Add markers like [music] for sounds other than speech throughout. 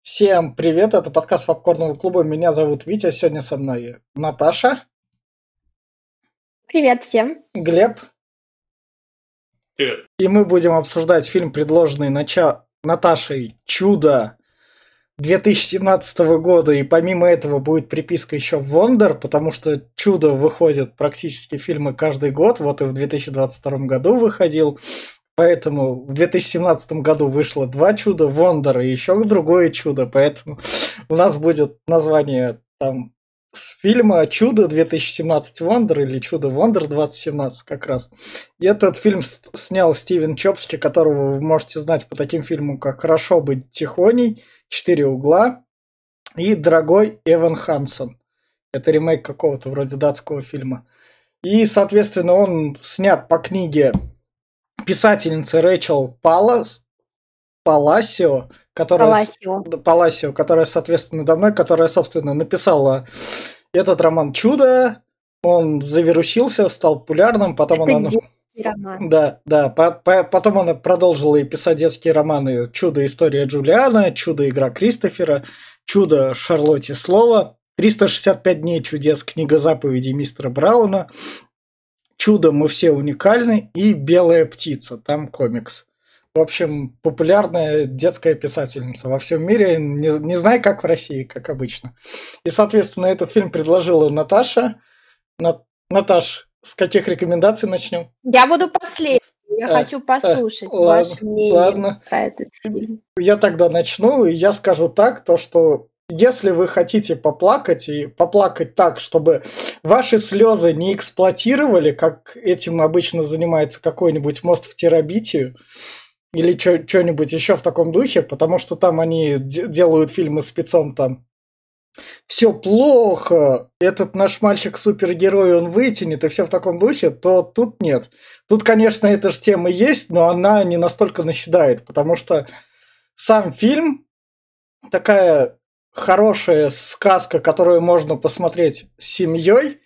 Всем привет, это подкаст Попкорного клуба. Меня зовут Витя, сегодня со мной Наташа. Привет всем. Глеб. Привет. И мы будем обсуждать фильм, предложенный нача... Наташей «Чудо» 2017 года. И помимо этого будет приписка еще «Вондер», потому что «Чудо» выходит практически фильмы каждый год. Вот и в 2022 году выходил. Поэтому в 2017 году вышло два чуда, Вондер и еще другое чудо. Поэтому у нас будет название там с фильма «Чудо 2017 Вондер» или «Чудо Вондер 2017» как раз. И этот фильм снял Стивен Чопски, которого вы можете знать по таким фильмам, как «Хорошо быть тихоней», «Четыре угла» и «Дорогой Эван Хансон». Это ремейк какого-то вроде датского фильма. И, соответственно, он снят по книге писательницы Рэйчел Палас, Паласио, которая, Паласио. Паласио, которая, соответственно, давно, которая, собственно, написала этот роман «Чудо», он завирусился, стал популярным, потом Это она... Роман. Да, да. По -по потом она продолжила и писать детские романы «Чудо. История Джулиана», «Чудо. Игра Кристофера», «Чудо. Шарлотте Слово», «365 дней чудес. Книга заповедей мистера Брауна», «Чудо. Мы все уникальны» и «Белая птица». Там комикс. В общем, популярная детская писательница во всем мире. Не, не знаю, как в России, как обычно. И, соответственно, этот фильм предложила Наташа. На, Наташ, с каких рекомендаций начнем? Я буду последней. Я а, хочу послушать а, ваше ладно, мнение ладно. про этот фильм. Я тогда начну, и я скажу так, то что если вы хотите поплакать и поплакать так, чтобы ваши слезы не эксплуатировали, как этим обычно занимается какой-нибудь мост в терабитию, или что-нибудь еще в таком духе, потому что там они делают фильмы спецом там все плохо, этот наш мальчик супергерой, он вытянет, и все в таком духе, то тут нет. Тут, конечно, эта же тема есть, но она не настолько наседает, потому что сам фильм такая хорошая сказка, которую можно посмотреть с семьей,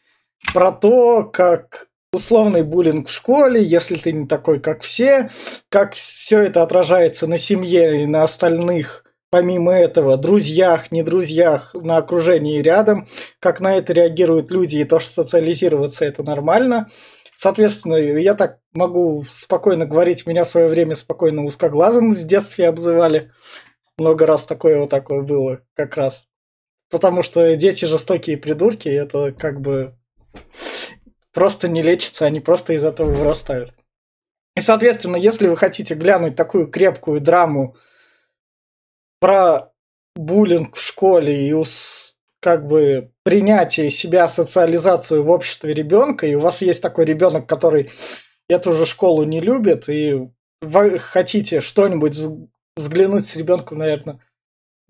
про то, как условный буллинг в школе, если ты не такой, как все, как все это отражается на семье и на остальных, помимо этого, друзьях, не друзьях, на окружении рядом, как на это реагируют люди и то, что социализироваться это нормально. Соответственно, я так могу спокойно говорить, меня в свое время спокойно узкоглазым в детстве обзывали. Много раз такое вот такое было как раз. Потому что дети жестокие придурки, это как бы просто не лечится, они просто из этого вырастают. И, соответственно, если вы хотите глянуть такую крепкую драму про буллинг в школе и как бы принятие себя, социализацию в обществе ребенка, и у вас есть такой ребенок, который эту же школу не любит, и вы хотите что-нибудь взглянуть с ребенком, наверное,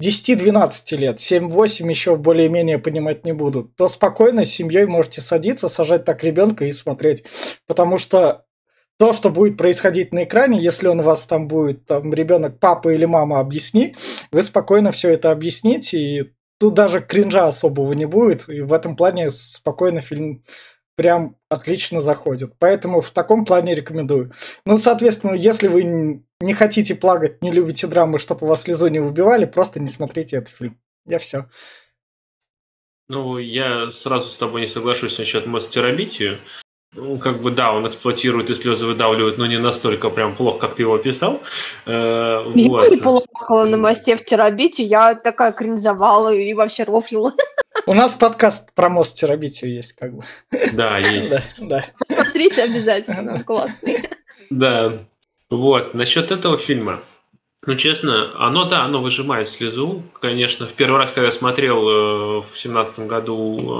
10-12 лет, 7-8 еще более-менее понимать не будут, то спокойно с семьей можете садиться, сажать так ребенка и смотреть. Потому что то, что будет происходить на экране, если он у вас там будет, там, ребенок, папа или мама, объясни, вы спокойно все это объясните, и тут даже кринжа особого не будет, и в этом плане спокойно фильм прям отлично заходит. Поэтому в таком плане рекомендую. Ну, соответственно, если вы не хотите плакать, не любите драмы, чтобы у вас слезу не выбивали, просто не смотрите этот фильм. Я все. Ну, я сразу с тобой не соглашусь насчет мастер-терабитию. Ну, как бы да, он эксплуатирует и слезы выдавливает, но не настолько прям плохо, как ты его описал. Э, я вот. не плакала на мосте в терабите, я такая кринжовала и вообще рофлила. [laughs] У нас подкаст про мост терабитию есть, как бы. Да, [laughs] есть. Да, да. Посмотрите обязательно, он классный. Да. Вот, насчет этого фильма. Ну, честно, оно, да, оно выжимает слезу. Конечно, в первый раз, когда я смотрел э, в семнадцатом году,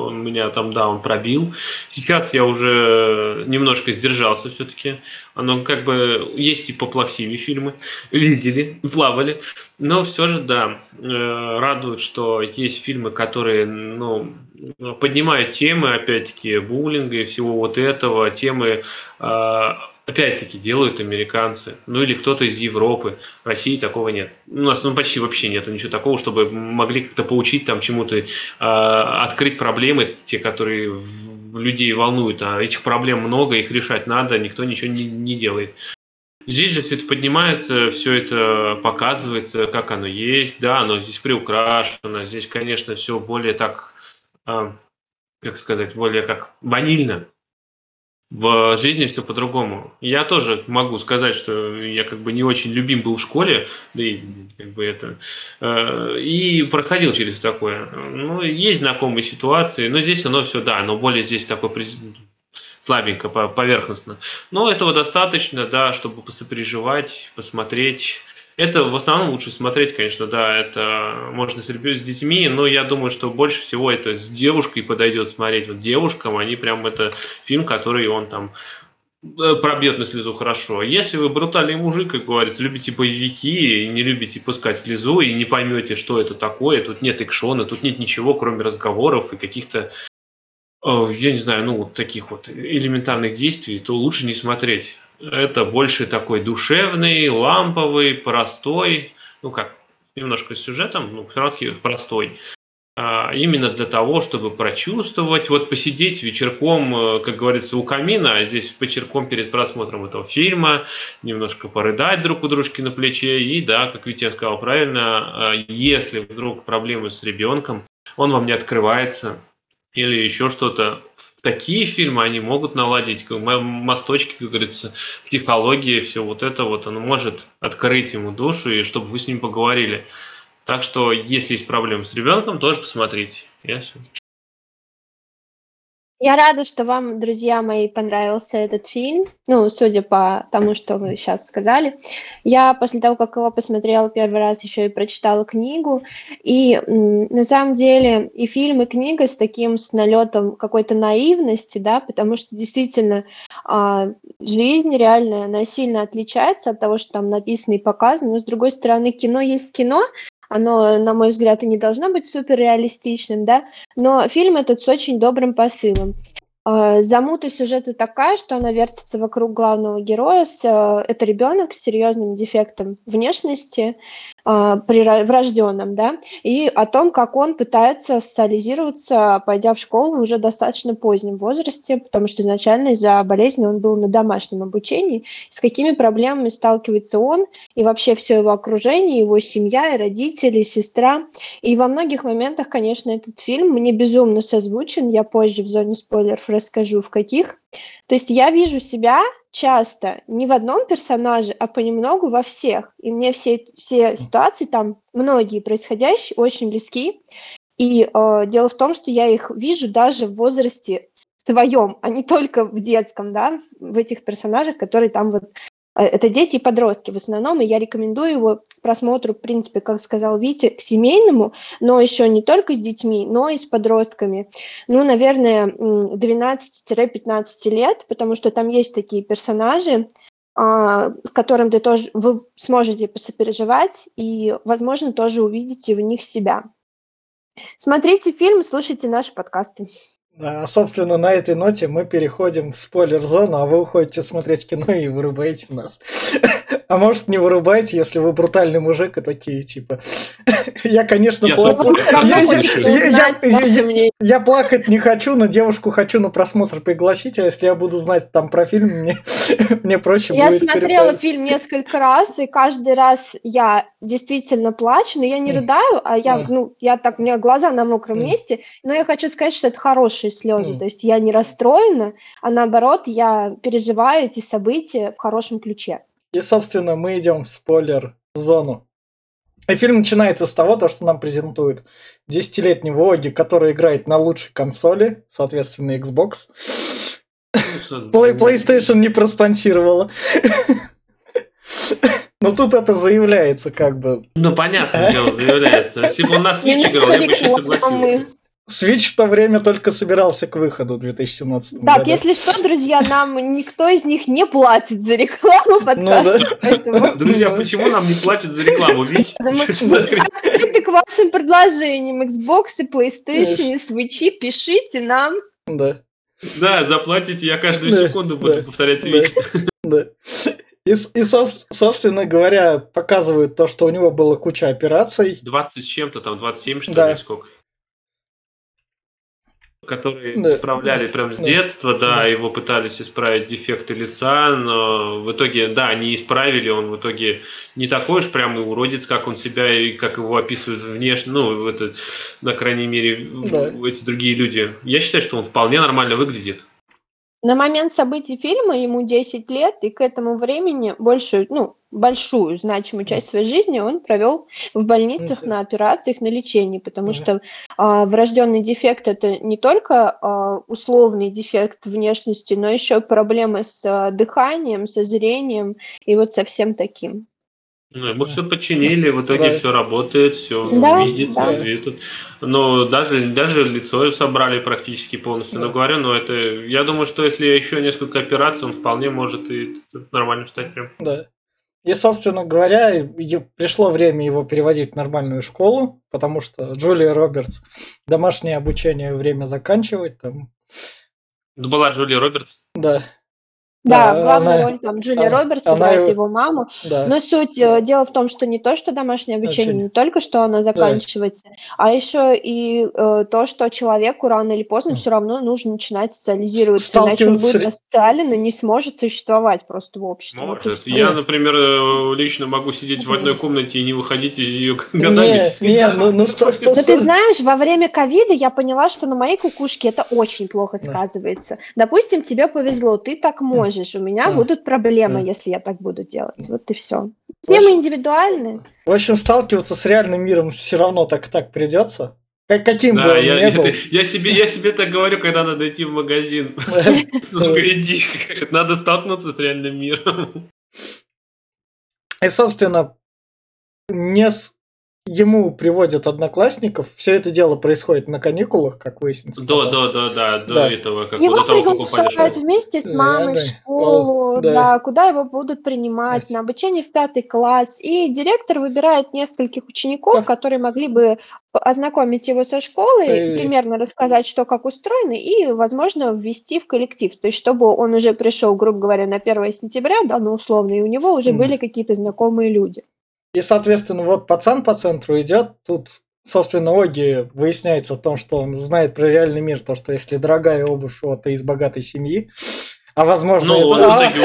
он меня там, да, он пробил. Сейчас я уже немножко сдержался все-таки. Оно как бы есть и поплохсивее фильмы. Видели, плавали. Но все же, да, э, радует, что есть фильмы, которые, ну, поднимают темы, опять-таки, буллинга и всего вот этого, темы э, опять-таки делают американцы, ну или кто-то из Европы. В России такого нет. У нас ну, почти вообще нету ничего такого, чтобы могли как-то поучить там чему-то, э, открыть проблемы, те, которые людей волнуют. А этих проблем много, их решать надо, никто ничего не, не делает. Здесь же все это поднимается, все это показывается, как оно есть, да, оно здесь приукрашено, здесь, конечно, все более так, э, как сказать, более как ванильно, в жизни все по-другому. Я тоже могу сказать, что я как бы не очень любим был в школе, да и как бы это, э, и проходил через такое. Ну, есть знакомые ситуации, но здесь оно все, да, но более здесь такое слабенько, поверхностно. Но этого достаточно, да, чтобы посопереживать, посмотреть, это в основном лучше смотреть, конечно, да, это можно с, с детьми, но я думаю, что больше всего это с девушкой подойдет смотреть. Вот девушкам, они прям это фильм, который он там э, пробьет на слезу хорошо. Если вы брутальный мужик, как говорится, любите боевики и не любите пускать слезу и не поймете, что это такое, тут нет экшона, тут нет ничего, кроме разговоров и каких-то, э, я не знаю, ну, таких вот элементарных действий, то лучше не смотреть это больше такой душевный, ламповый, простой, ну как, немножко с сюжетом, ну, все простой. А, именно для того, чтобы прочувствовать, вот посидеть вечерком, э, как говорится, у камина, а здесь вечерком перед просмотром этого фильма, немножко порыдать друг у дружки на плече, и да, как Витя сказал правильно, а, если вдруг проблемы с ребенком, он вам не открывается, или еще что-то, такие фильмы, они могут наладить мосточки, как говорится, психологии, все вот это вот, оно может открыть ему душу, и чтобы вы с ним поговорили. Так что, если есть проблемы с ребенком, тоже посмотрите. Я. Я рада, что вам, друзья мои, понравился этот фильм. Ну, судя по тому, что вы сейчас сказали. Я после того, как его посмотрела первый раз, еще и прочитала книгу. И на самом деле и фильм, и книга с таким с налетом какой-то наивности, да, потому что действительно а, жизнь реальная, она сильно отличается от того, что там написано и показано. Но с другой стороны, кино есть кино, оно, на мой взгляд, и не должно быть супер реалистичным, да, но фильм этот с очень добрым посылом. А, замута сюжета такая, что она вертится вокруг главного героя. Э, это ребенок с серьезным дефектом внешности, а, врожденном, да, и о том, как он пытается социализироваться, пойдя в школу уже достаточно позднем возрасте, потому что изначально из-за болезни он был на домашнем обучении, с какими проблемами сталкивается он и вообще все его окружение, его семья, и родители, и сестра. И во многих моментах, конечно, этот фильм мне безумно созвучен, я позже в зоне спойлеров расскажу, в каких. То есть я вижу себя часто не в одном персонаже, а понемногу во всех. И мне все, все ситуации там, многие происходящие, очень близки. И э, дело в том, что я их вижу даже в возрасте своем, а не только в детском, да, в этих персонажах, которые там вот это дети и подростки в основном, и я рекомендую его просмотру, в принципе, как сказал Витя, к семейному, но еще не только с детьми, но и с подростками. Ну, наверное, 12-15 лет, потому что там есть такие персонажи, а, с которым ты тоже, вы сможете посопереживать и, возможно, тоже увидите в них себя. Смотрите фильм, слушайте наши подкасты. А, собственно, на этой ноте мы переходим в спойлер-зону, а вы уходите смотреть кино и вырубаете нас. [laughs] А может, не вырубаете, если вы брутальный мужик и такие, типа... [laughs] Я, конечно, плакаю. Я плакать не хочу, но девушку хочу на просмотр пригласить, а если я буду знать там про фильм, [laughs] мне, мне проще я будет... Я смотрела фильм несколько раз, и каждый раз я действительно плачу, но я не рыдаю, а я, ну, я так, у меня глаза на мокром месте, но я хочу сказать, что это хорошие слезы, то есть я не расстроена, а наоборот, я переживаю эти события в хорошем ключе. И, собственно, мы идем в спойлер-зону. И фильм начинается с того, то, что нам презентуют десятилетнего Оги, который играет на лучшей консоли, соответственно, Xbox. Play, PlayStation не проспонсировала. Но тут это заявляется как бы. Ну, понятное дело, заявляется. Если бы он на Switch играл, я бы еще согласился. Switch в то время только собирался к выходу в 2017 году. Так, если что, друзья, нам никто из них не платит за рекламу ну подкаста. Ну, [laughs] да. поэтому... Друзья, почему нам не платят за рекламу? Ведь [laughs] открыты к вашим предложениям. Xbox, и PlayStation, и Switch, пишите нам. Да. Да, заплатите, я каждую да, секунду буду да, повторять Switch. [laughs] Да. И, и собственно говоря, показывают то, что у него было куча операций. 20 с чем-то, там 27 что ли, да. сколько? Который да, исправляли прям с да, детства, да, да, его пытались исправить дефекты лица, но в итоге, да, они исправили, он в итоге не такой уж прям и уродец, как он себя и как его описывают внешне, ну, это, на крайней мере, да. эти другие люди. Я считаю, что он вполне нормально выглядит. На момент событий фильма ему 10 лет, и к этому времени большую, ну, большую значимую часть своей жизни он провел в больницах на операциях, на лечении, потому что а, врожденный дефект это не только а, условный дефект внешности, но еще проблемы с а, дыханием, со зрением и вот со всем таким. Ну, ему все починили, в итоге да. все работает, все да, видит, да. видит. Но даже, даже лицо собрали практически полностью. Да. Но говорю, но это, я думаю, что если еще несколько операций, он вполне может и нормально стать прям. Да. И, собственно говоря, пришло время его переводить в нормальную школу, потому что Джулия Робертс домашнее обучение время заканчивать там. Была Джулия Робертс? Да. Да, в главной она, роли там Джулия она, Робертс она, играет его маму. Да. Но суть э, дело в том, что не то, что домашнее обучение, Очень. не только что оно заканчивается, да. а еще и э, то, что человеку рано или поздно все равно нужно начинать социализироваться, иначе он будет асоциален и не сможет существовать просто в обществе. Может. Вот Я, например, э, лично могу сидеть в одной комнате и не выходить из ее [laughs] годами. Не, не, ну, ну, сто, Но ты знаешь, во время ковида я поняла, что на моей кукушке это очень плохо сказывается. Допустим, тебе повезло, ты так можешь можешь, у меня да. будут проблемы, да. если я так буду делать. Вот и все. Все мы индивидуальны. В общем, сталкиваться с реальным миром все равно так так придется. Как, каким да, бы он я, ни был. [laughs] Я себе, я себе так говорю, когда надо идти в магазин. [laughs] [laughs] Иди, надо столкнуться с реальным миром. И, собственно, не с ему приводят одноклассников. Все это дело происходит на каникулах, как выяснится. До, до, до, да, до да. этого. Как его того, приглашают вместе с мамой да, в школу, да. да, куда его будут принимать на обучение в пятый класс. И директор выбирает нескольких учеников, да. которые могли бы ознакомить его со школой, и... примерно рассказать, что как устроено, и, возможно, ввести в коллектив. То есть, чтобы он уже пришел, грубо говоря, на 1 сентября, да, ну, условно, и у него уже mm. были какие-то знакомые люди. И, соответственно, вот пацан по центру идет, тут, собственно, Оги выясняется в том, что он знает про реальный мир, то, что если дорогая обувь, вот, из богатой семьи, а возможно, ну, это...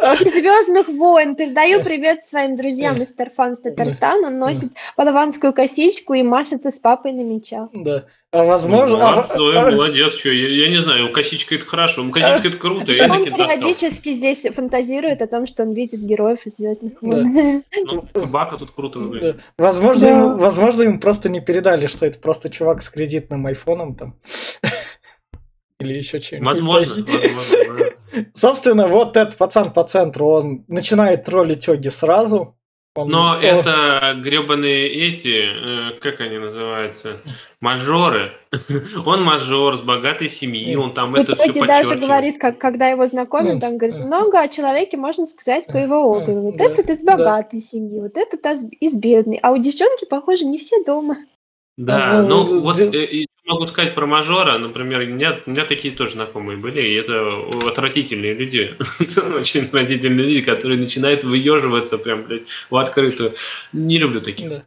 А, Звездных войн. Передаю привет своим друзьям из Тарфан с Татарстана. Он носит подаванскую косичку и машется с папой на мечах. Да. А возможно... Ну, а, а, молодец, что, я, я не знаю, косичка это хорошо, косичка это круто. А, он периодически здесь фантазирует о том, что он видит героев из Звездных войн. [laughs] Ну, собака тут круто выглядит. Да. Возможно, да. Ему, возможно, им просто не передали, что это просто чувак с кредитным айфоном там. [laughs] Или еще чем-нибудь. Возможно, [laughs] возможно. Собственно, вот этот пацан по центру, он начинает троллить Оги сразу. Он, Но он... это гребаные эти, э, как они называются, мажоры. [laughs] он мажор с богатой семьи, он там это все даже говорит, как, когда его знакомят, он говорит, много о человеке можно сказать по его обуви. Вот этот из богатой семьи, вот этот из бедной. А у девчонки, похоже, не все дома. Да, ну вот э, могу сказать про мажора, например, у меня, у меня такие тоже знакомые были, и это отвратительные люди, [laughs] очень отвратительные люди, которые начинают выеживаться прям, блядь, в открытую. Не люблю таких. Да.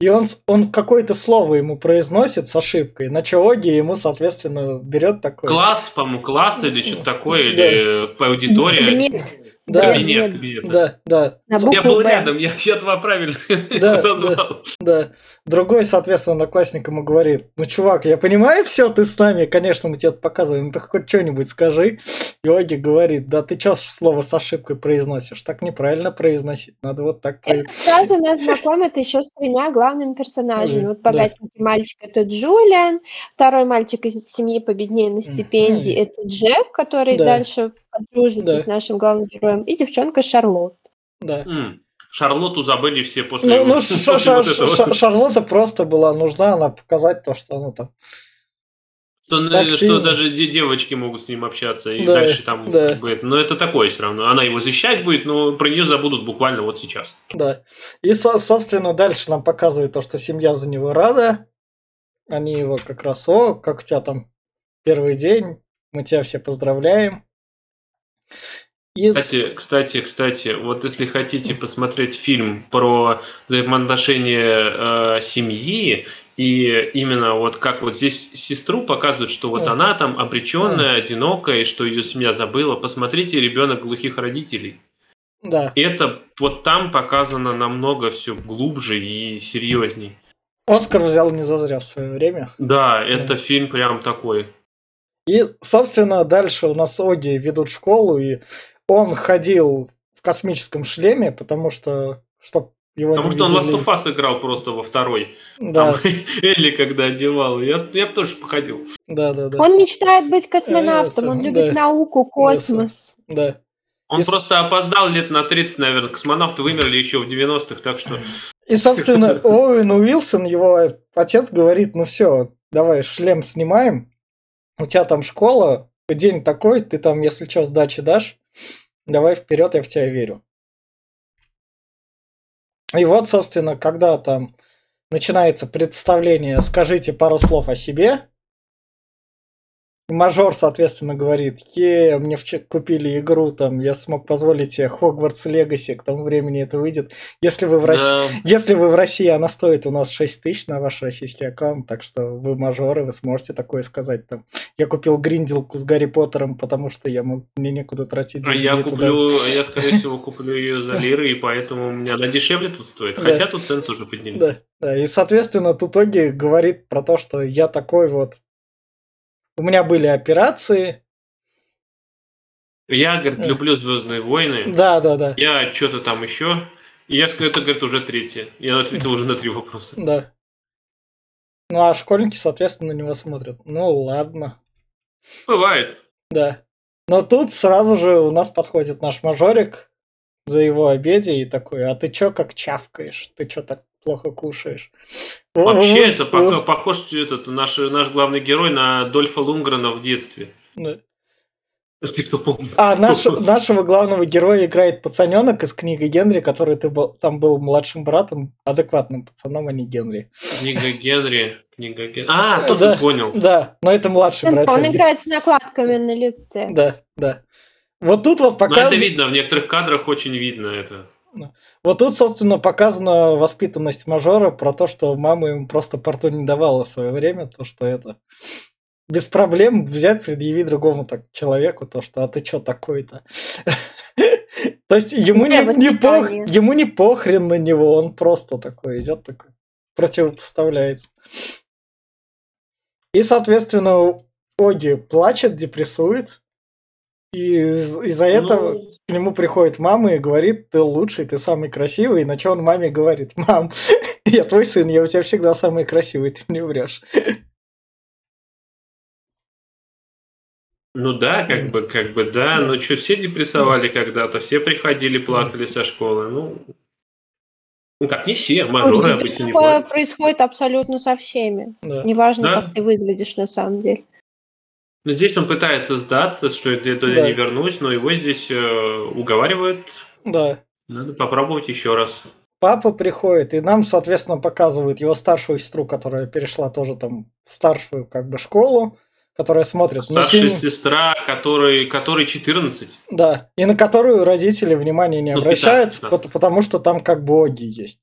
И он, он какое-то слово ему произносит с ошибкой, на чологи ему, соответственно, берет такое. Класс, по-моему, класс или что-то такое, или по аудитории. Предмет. Да, кабинет, кабинет. Да, да. Я был Б. рядом, я, я два правильно [laughs] да, назвал. Да, да. Другой, соответственно, одноклассник ему говорит, ну, чувак, я понимаю все, ты с нами, конечно, мы тебе это показываем, ну, ты хоть что-нибудь скажи. И Оги говорит, да ты что слово с ошибкой произносишь? Так неправильно произносить, надо вот так произносить. Сразу нас знакомят еще с тремя главными персонажами. Вот богатенький да. мальчик – это Джулиан, второй мальчик из семьи победнее на стипендии – это Джек, который да. дальше подружится да. с нашим главным героем, и девчонка Шарлотт. Да. Mm. Шарлотту забыли все после, ну, ну, [laughs] после ш- ш- вот ш- Шарлотта просто была нужна, она показать то, что она там что, так что сильно. даже девочки могут с ним общаться и да, дальше там да. как бы, но это такое все равно. Она его защищать будет, но про нее забудут буквально вот сейчас. Да. И, собственно, дальше нам показывают то, что семья за него рада. Они его как раз, о, как у тебя там первый день, мы тебя все поздравляем. Кстати, кстати, кстати, вот если хотите посмотреть фильм про взаимоотношения э, семьи И именно вот как вот здесь сестру показывают, что вот она там обреченная, одинокая, и что ее семья забыла. Посмотрите, ребенок глухих родителей. Да. Это вот там показано намного все глубже и серьезней. Оскар взял не зазря в свое время. Да, это да. фильм прям такой. И, собственно, дальше у нас Оги ведут школу, и он ходил в космическом шлеме, потому что, чтобы его Потому что видели... он Last of Us играл просто во второй. Да. Там [laughs] Элли когда одевал. Я, я бы тоже походил. Да, да, да. Он мечтает быть космонавтом, он любит да. науку, космос. Да. Он и... просто опоздал лет на 30, наверное. Космонавты вымерли еще в 90-х, так что... [laughs] И, собственно, [laughs] Оуэн Уилсон, его отец, говорит, ну все, давай шлем снимаем, у тебя там школа, день такой, ты там, если что, сдачи дашь, давай вперед, я в тебя верю. И вот, собственно, когда там начинается представление, скажите пару слов о себе, Мажор, соответственно, говорит, е, мне купили игру, там, я смог позволить себе Хогвартс Легаси, к тому времени это выйдет. Если вы в России, да. если вы в России, она стоит у нас 6 тысяч на ваш российский аккаунт, так что вы мажоры, вы сможете такое сказать. Там, я купил гринделку с Гарри Поттером, потому что я мог, мне некуда тратить деньги. А я куплю, туда. я, скорее всего, куплю ее за лиры, и поэтому у меня она дешевле тут стоит. Хотя тут цены тоже поднялись. Да, и, соответственно, тут Оги говорит про то, что я такой вот у меня были операции. Я, говорит, э. люблю Звездные войны. Да, да, да. Я что-то там еще. И я скажу, это, говорит, уже третье. Я ответил уже на три вопроса. [laughs] Да. Ну, а школьники, соответственно, на него смотрят. Ну, ладно. Бывает. Да. Но тут сразу же у нас подходит наш мажорик за его обеде и такой, а ты чё как чавкаешь? Ты чё так плохо кушаешь. Вообще, это похож этот, наш, наш главный герой на Дольфа Лунгрена в детстве. Да. Если кто помнит. А наш, нашего главного героя играет пацаненок из книги Генри, который ты был, там был младшим братом, адекватным пацаном, а не Генри. Книга Генри. Книга Генри. А, тот да, понял. Да, но это младший брат. Он играет с накладками на лице. Да, да. Вот тут вот показывает... Но это видно, в некоторых кадрах очень видно это. Вот тут, собственно, показана воспитанность мажора про то, что мама ему просто порту не давала в свое время, то, что это без проблем взять, предъявить другому так человеку то, что а ты что такой-то? [laughs] То есть ему не, не, пох, ему не похрен на него, он просто такой идет такой, противопоставляется. И, соответственно, Оги плачет, депрессует, и из-за этого ну... к нему приходит мама и говорит, ты лучший, ты самый красивый. На что он маме говорит, мам, [laughs] я твой сын, я у тебя всегда самый красивый, ты мне врешь. Ну да, как бы, как бы, да. Ну что, все депрессовали когда-то, все приходили, плакали со школы. Ну, ну как, не все, мажоры обычно не происходит абсолютно со всеми. Да. Неважно, да? как ты выглядишь на самом деле. Ну, здесь он пытается сдаться, что я туда да. не вернусь, но его здесь э, уговаривают. Да. Надо попробовать еще раз. Папа приходит, и нам, соответственно, показывают его старшую сестру, которая перешла тоже там в старшую как бы школу, которая смотрит... Старшая сильно... сестра, которой, которой 14. Да, и на которую родители внимания не ну, обращают, 15, 15. потому что там как боги есть.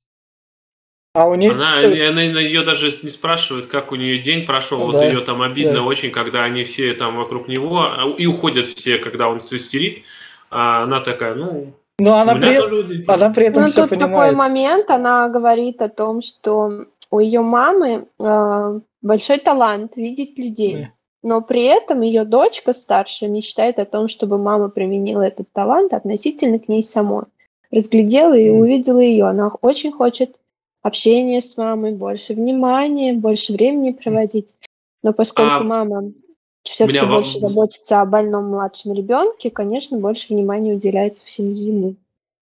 А у нее... Она, она, ее даже не спрашивает, как у нее день прошел. Да, вот ее там обидно да. очень, когда они все там вокруг него, а, и уходят все, когда он все стерит. А она такая, ну... Но она при, тоже... она при этом ну, все тут понимает. такой момент, она говорит о том, что у ее мамы э, большой талант видеть людей. Yeah. Но при этом ее дочка старшая мечтает о том, чтобы мама применила этот талант относительно к ней самой. Разглядела и увидела ее. Она очень хочет общение с мамой, больше внимания, больше времени проводить. Но поскольку а мама все-таки больше вам... заботится о больном младшем ребенке, конечно, больше внимания уделяется всему ему.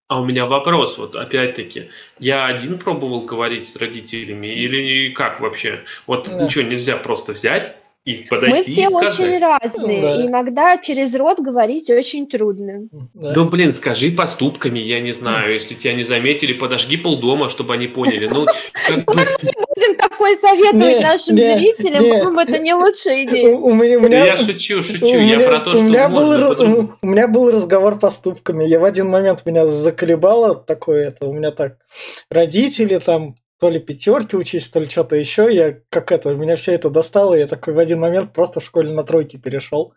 А у меня вопрос, вот опять-таки, я один пробовал говорить с родителями или как вообще? Вот да. ничего нельзя просто взять и подойти Мы все очень разные. Да. Иногда через рот говорить очень трудно. Да. Ну, блин, скажи поступками, я не знаю. Если тебя не заметили, подожги полдома, чтобы они поняли. Ну. Ну, [laughs] не будем такое советовать нашим зрителям, по-моему, это не лучшая идея. У меня, я шучу, шучу. Я про то, что у меня был разговор поступками. Я в один момент меня заколебало такое это. У меня так родители там то ли пятерки учись, то ли что-то еще. Я как это, меня все это достало, я такой в один момент просто в школе на тройке перешел.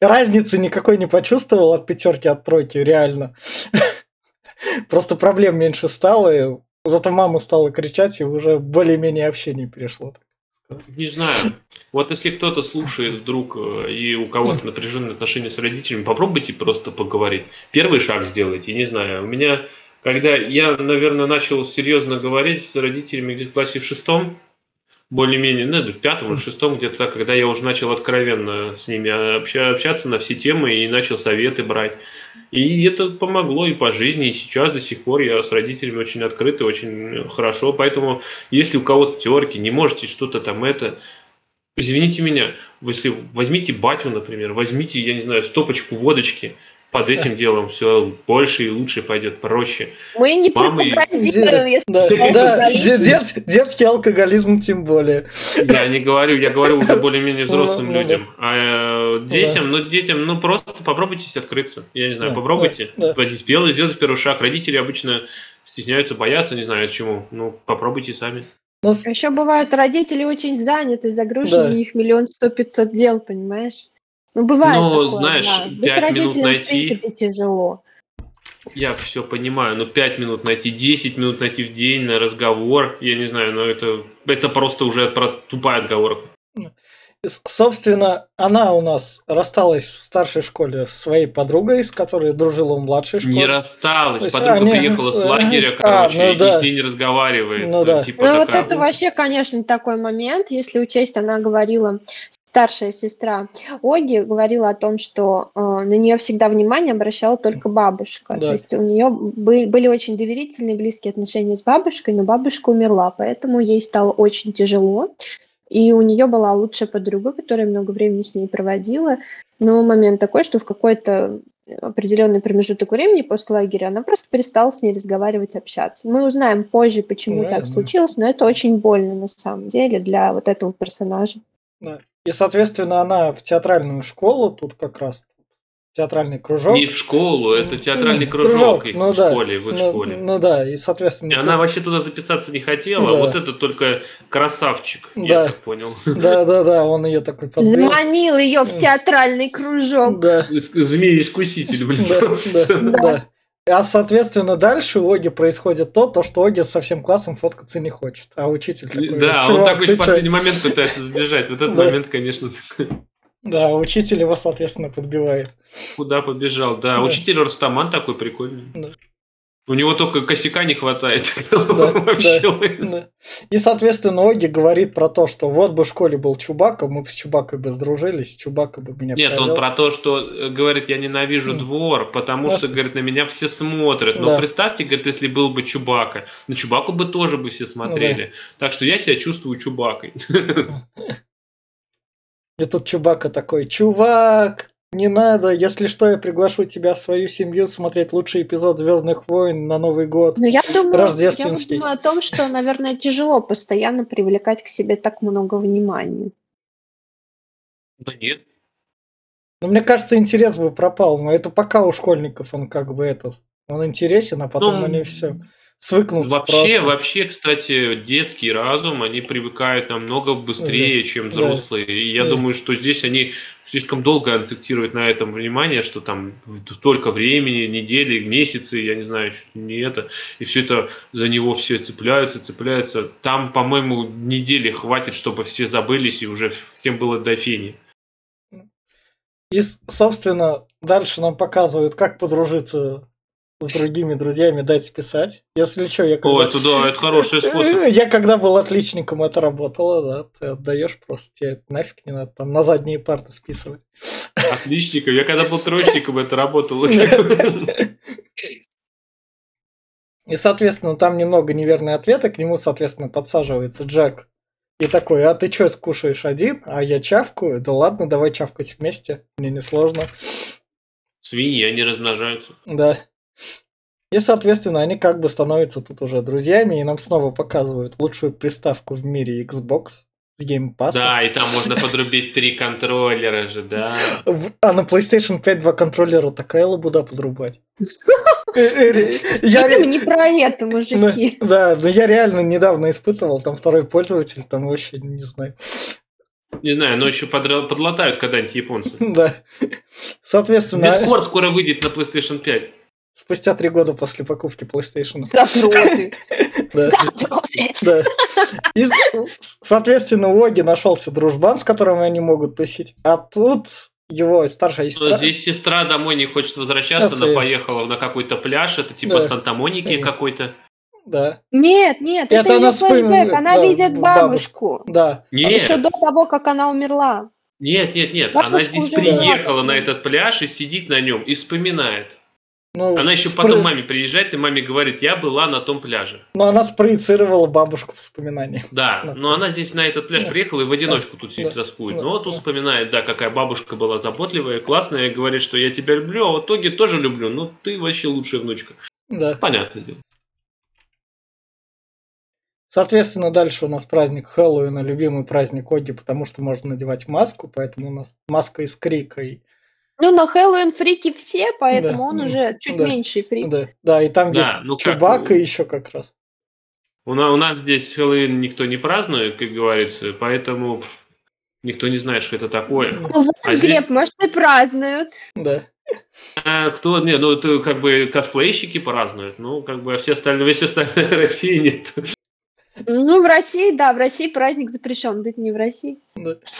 Разницы никакой не почувствовал от пятерки от тройки, реально. [laughs] Просто проблем меньше стало, и зато мама стала кричать, и уже более-менее общение перешло. Не знаю. Вот если кто-то слушает вдруг, э, и у кого-то напряженные отношения с родителями, попробуйте просто поговорить. Первый шаг сделайте, не знаю. У меня, когда я, наверное, начал серьезно говорить с родителями где-то в классе в шестом, более-менее, ну, в пятом или шестом где-то так, когда я уже начал откровенно с ними общаться на все темы и начал советы брать. И это помогло и по жизни, и сейчас до сих пор я с родителями очень открытый, очень хорошо. Поэтому, если у кого-то теорики, не можете что-то там это, извините меня, если возьмите батю, например, возьмите, я не знаю, стопочку водочки, под этим делом все больше и лучше пойдет, проще. Мы не пропагандируем, если да, да, дет, детский алкоголизм тем более. Я не говорю, я говорю уже более-менее взрослым ну, людям. А э, детям, ну детям, ну просто попробуйте открыться. Я не знаю, попробуйте. Да, Сделать, сделать первый шаг. Родители обычно стесняются, боятся, не знаю чему. Ну, попробуйте сами. Но... Еще бывают родители очень заняты, загружены, у них миллион сто пятьсот дел, понимаешь? Ну, бывает Ну, такое, знаешь, да. 5 минут родителем, в найти, принципе, тяжело. я все понимаю, но 5 минут найти, 10 минут найти в день на разговор, я не знаю, но это, это просто уже про тупая отговорка. Собственно, она у нас рассталась в старшей школе с своей подругой, с которой дружила в младшей Не школе. рассталась, То есть подруга они, приехала с лагеря, а, короче, ну и да. с ней не разговаривает. Ну э, да. Типа Ну, вот такая. это вообще, конечно, такой момент, если учесть, она говорила, старшая сестра Оги говорила о том, что э, на нее всегда внимание обращала только бабушка. Да. То есть у нее бы- были очень доверительные, близкие отношения с бабушкой, но бабушка умерла, поэтому ей стало очень тяжело. И у нее была лучшая подруга, которая много времени с ней проводила. Но момент такой, что в какой-то определенный промежуток времени после лагеря она просто перестала с ней разговаривать, общаться. Мы узнаем позже, почему Наверное. так случилось, но это очень больно на самом деле для вот этого персонажа. Да. И, соответственно, она в театральную школу, тут как раз театральный кружок. Не в школу, это театральный кружок, их ну в да. школе, в ну, школе. ну да, и, соответственно... И она вообще туда записаться не хотела, Да. вот это только красавчик, Да. я так понял. [laughs] Да-да-да, он ее такой подбил. Заманил ее в театральный кружок. Да, Змеи-искуситель, блин, да, да, да. А, соответственно, дальше у Оги происходит то, то, что Оги со всем классом фоткаться не хочет. А учитель такой, Да, он «Чувак, такой в чё?» последний момент пытается сбежать. Вот этот момент, конечно, Да, учитель его, соответственно, подбивает. куда побежал. Да, Да. учитель Ростаман такой прикольный. Да. У него только косяка не хватает. [laughs] Да. И, соответственно, Оги говорит про то, что вот бы в школе был Чубака, мы бы с Чубакой бы сдружились, Чубака бы меня Нет, он про то, что э, говорит, я ненавижу двор, потому что, говорит, на меня все смотрят. Но Да. представьте, говорит, если был бы Чубака, на Чубаку бы тоже бы все смотрели. Так что я себя чувствую Чубакой. [laughs] И тут Чубака такой, чувак, не надо, если что, я приглашу тебя свою семью смотреть лучший эпизод Звездных войн на Новый год. Но я думаю, я Рождественский. думаю о том, что, наверное, тяжело постоянно привлекать к себе так много внимания. Да нет. Но мне кажется, интерес бы пропал, но это пока у школьников он как бы этот, он интересен, а потом Ну, они все свыкнутся Вообще, просто. вообще, кстати, детский разум, они привыкают намного быстрее, чем Да. взрослые. И я Да. думаю, что здесь они слишком долго акцентируют на этом внимание, что там столько времени, недели, месяцы, я не знаю, не это. И все это за него все цепляются, цепляются. Там, по-моему, недели хватит, чтобы все забылись и уже всем было до фени. И, собственно, дальше нам показывают, как подружиться с другими друзьями, дать списать. Если что, я О, когда... это да, это хороший способ. [laughs] Я когда был отличником, это работало, да. Ты отдаешь просто, тебе нафиг не надо там на задние парты списывать. Отличников. Я когда был троечником, это работало. [laughs] И, соответственно, там немного неверные ответы, к нему, соответственно, подсаживается Джек. И такой, а ты что, скушаешь один? А я чавкаю? Да ладно, давай чавкать вместе, мне не сложно. Свиньи, они размножаются. Да. И, соответственно, они как бы становятся тут уже друзьями, и нам снова показывают лучшую приставку в мире Xbox. с Game Pass. Да, и там можно подрубить три контроллера же, да. А на PlayStation 5 два контроллера такая лабуда подрубать. Э, э, я не про это, мужики. Да, но я реально недавно испытывал, там второй пользователь, там вообще не знаю. Не знаю, но еще подлатают когда-нибудь японцы. [laughs] Да. Соответственно... Битпорт скоро выйдет на PlayStation 5. Спустя три года после покупки PlayStation. [laughs] Да. И, соответственно, у Оги нашелся дружбан, с которым они могут тусить. А тут его старшая сестра. Здесь сестра домой не хочет возвращаться, она поехала на какой-то пляж, это типа. Санта-Моники какой-то. Да. Нет, нет, это, это ее флешбэк, она да, видит бабушку. Да. Нет. Еще до того, как она умерла. Нет, нет, нет, Бабушка она здесь приехала на этот пляж и сидит на нем и вспоминает. Ну, она еще спро... потом маме приезжает, и маме говорит, я была на том пляже. Но она спроецировала бабушку воспоминания. Да, да. [laughs] но она здесь на этот пляж да. приехала и в одиночку да. тут сидит, да. тоскует. Да. Ну вот тут да. вспоминает, да, какая бабушка была заботливая, классная, и говорит, что я тебя люблю, а в итоге тоже люблю, ну ты вообще лучшая внучка. Да. Понятное дело. Соответственно, дальше у нас праздник Хэллоуина, любимый праздник Оги, потому что можно надевать маску, поэтому у нас маска из крика и ну, на Хэллоуин фрики все, поэтому да, он да, уже чуть да, меньший фрик. Да, да и там да, есть ну Чубака как, еще как раз. У нас, у нас здесь Хэллоуин никто не празднует, как говорится, поэтому никто не знает, что это такое. Ну, вот, а Глеб, здесь... может, и празднуют. Да. А, кто, не, ну, это как бы косплейщики празднуют, ну, как бы, а все остальные, весь остальной [laughs] России нет. Ну, в России, да, в России праздник запрещен, да это не в России.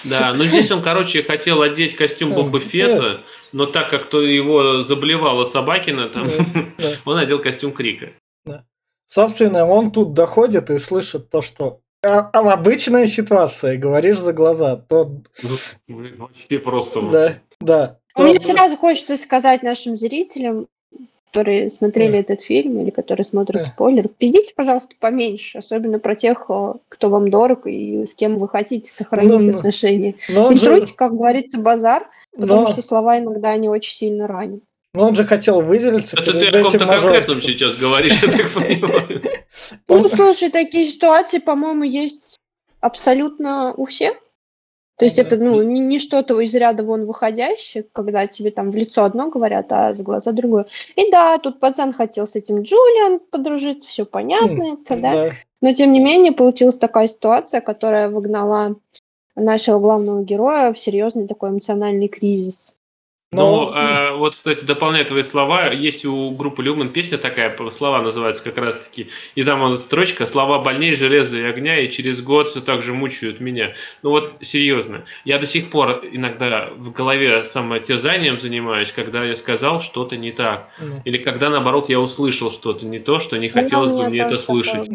Да, но здесь он, короче, хотел одеть костюм Боба Фетта, но так как то его заблевала Собакина, там, [laughs] он одел костюм Крика. Собственно, он тут доходит и слышит то, что а, а обычная ситуация, говоришь за глаза, то... Ну, вообще просто... Да, да. Мне сразу хочется сказать нашим зрителям, которые смотрели этот фильм или которые смотрят спойлер, пиздите, пожалуйста, поменьше, особенно про тех, кто вам дорог и с кем вы хотите сохранить ну, отношения. Не же... тройте, как говорится, базар, потому но... что слова иногда они очень сильно ранят. Ну, он же хотел выделиться. Это ты о ком-то конкретном сейчас говоришь, я так [laughs] понимаю. Ну, слушай, такие ситуации, по-моему, есть абсолютно у всех. То есть это ну, не, не что-то из ряда вон выходящее, когда тебе там в лицо одно говорят, а с глаза другое. И да, тут пацан хотел с этим Джулиан подружиться, все понятно, mm, это, да. да. Но тем не менее получилась такая ситуация, которая выгнала нашего главного героя в серьезный такой эмоциональный кризис. Ну, э, вот, кстати, дополняя твои слова, есть у группы Люман песня такая, слова называется как раз-таки, и там вот строчка «Слова больнее железа и огня, и через год все так же мучают меня». Ну вот, серьезно, я до сих пор иногда в голове самотерзанием занимаюсь, когда я сказал что-то не так, mm. или когда, наоборот, я услышал что-то не то, что не хотелось бы мне это слышать.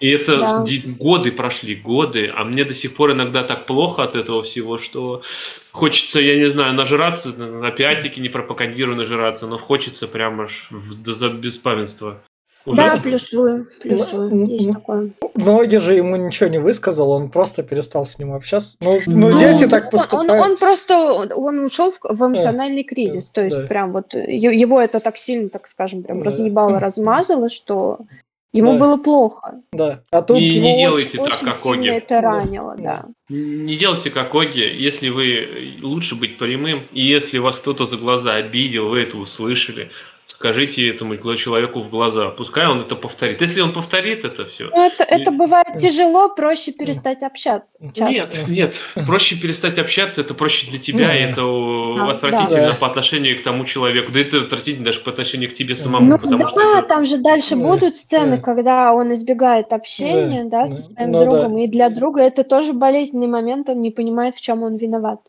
И это да. годы прошли, годы, а мне до сих пор иногда так плохо от этого всего, что хочется, я не знаю, нажраться, опять-таки не пропагандирую нажираться, но хочется прямо аж до беспамятства. Да, плюсую, плюсую, есть такое. Ноги же ему ничего не высказал, он просто перестал с ним общаться. Ну, ну, ну дети так поступают. Он, он, он просто, он ушел в, в эмоциональный кризис, то есть да. прям вот его это так сильно, так скажем, прям да. разъебало, размазало, что Ему да. было плохо. Да. А тут не, не делайте очень, так, как Оги. это ранило, да. да. Не делайте как Оги, если вы лучше быть прямым, и если вас кто-то за глаза обидел, вы это услышали, скажите этому человеку в глаза, пускай он это повторит. Если он повторит это все. Ну, это, это бывает тяжело, проще перестать общаться. Часто. Нет, нет, проще перестать общаться, это проще для тебя, и это да, отвратительно да. по отношению к тому человеку. Да это отвратительно даже по отношению к тебе самому. Ну потому да, что это... там же дальше да, будут сцены, да. когда он избегает общения, да, да со своим ну, другом, да. и для друга это тоже болезненный момент, он не понимает, в чем он виноват.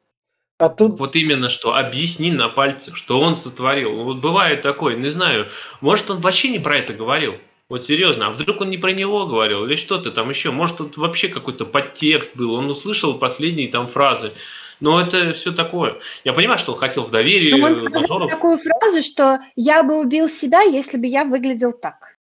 А тут... Вот именно что, объясни на пальцах, что он сотворил. Вот бывает такое, не знаю, может он вообще не про это говорил. Вот серьезно, а вдруг он не про него говорил или что-то там еще? Может тут вообще какой-то подтекст был, он услышал последние там фразы. Но это все такое. Я понимаю, что он хотел в доверии. Но он сказал мажоров. такую фразу, что я бы убил себя, если бы я выглядел так.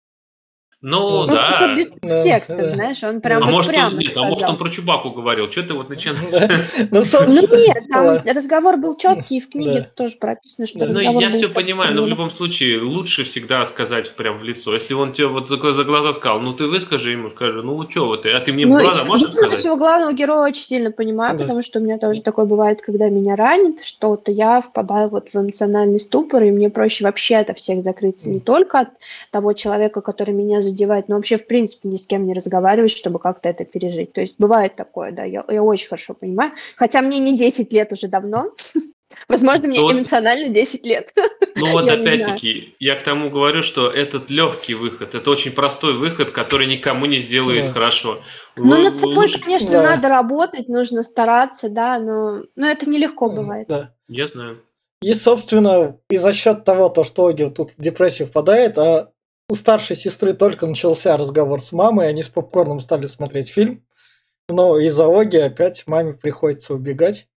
Ну, Ну, да. тут без Да, текста, да. знаешь, он прям А вот может, прямо он, нет, а может, сказал. он про Чубаку говорил. Что ты вот начинаешь? Ну, Ну собственно, нет, там разговор был четкий, и в книге тоже прописано, что. Ну, разговор я все понимаю, но в любом случае лучше всегда сказать прям в лицо. Если он тебе вот за гла- за глаза сказал, ну ты выскажи ему, скажи, ну что вот ты, а ты мне в Ну, глаза можешь я сказать? своего главного героя очень сильно понимаю, потому что у меня тоже такое бывает, когда меня ранит что-то, я впадаю вот в эмоциональный ступор, и мне проще вообще от всех закрыться, не только от того человека, который меня задевает, но вообще, в принципе, ни с кем не разговаривать, чтобы как-то это пережить. То есть бывает такое, да, я, я очень хорошо понимаю. Хотя мне не 10 лет уже давно. [laughs] Возможно, мне Вот. эмоционально 10 лет. [laughs] Ну вот опять-таки, я к тому говорю, что этот легкий выход, это очень простой выход, который никому не сделает Да. хорошо. Ну, Вы- над собой, лучше- конечно, Да. надо работать, нужно стараться, да, но, но это нелегко бывает. Да. Я знаю. И, собственно, и за счет того, то, что Оги тут в депрессию впадает, а у старшей сестры только начался разговор с мамой, они с попкорном стали смотреть фильм. Но из-за Оги опять маме приходится убегать.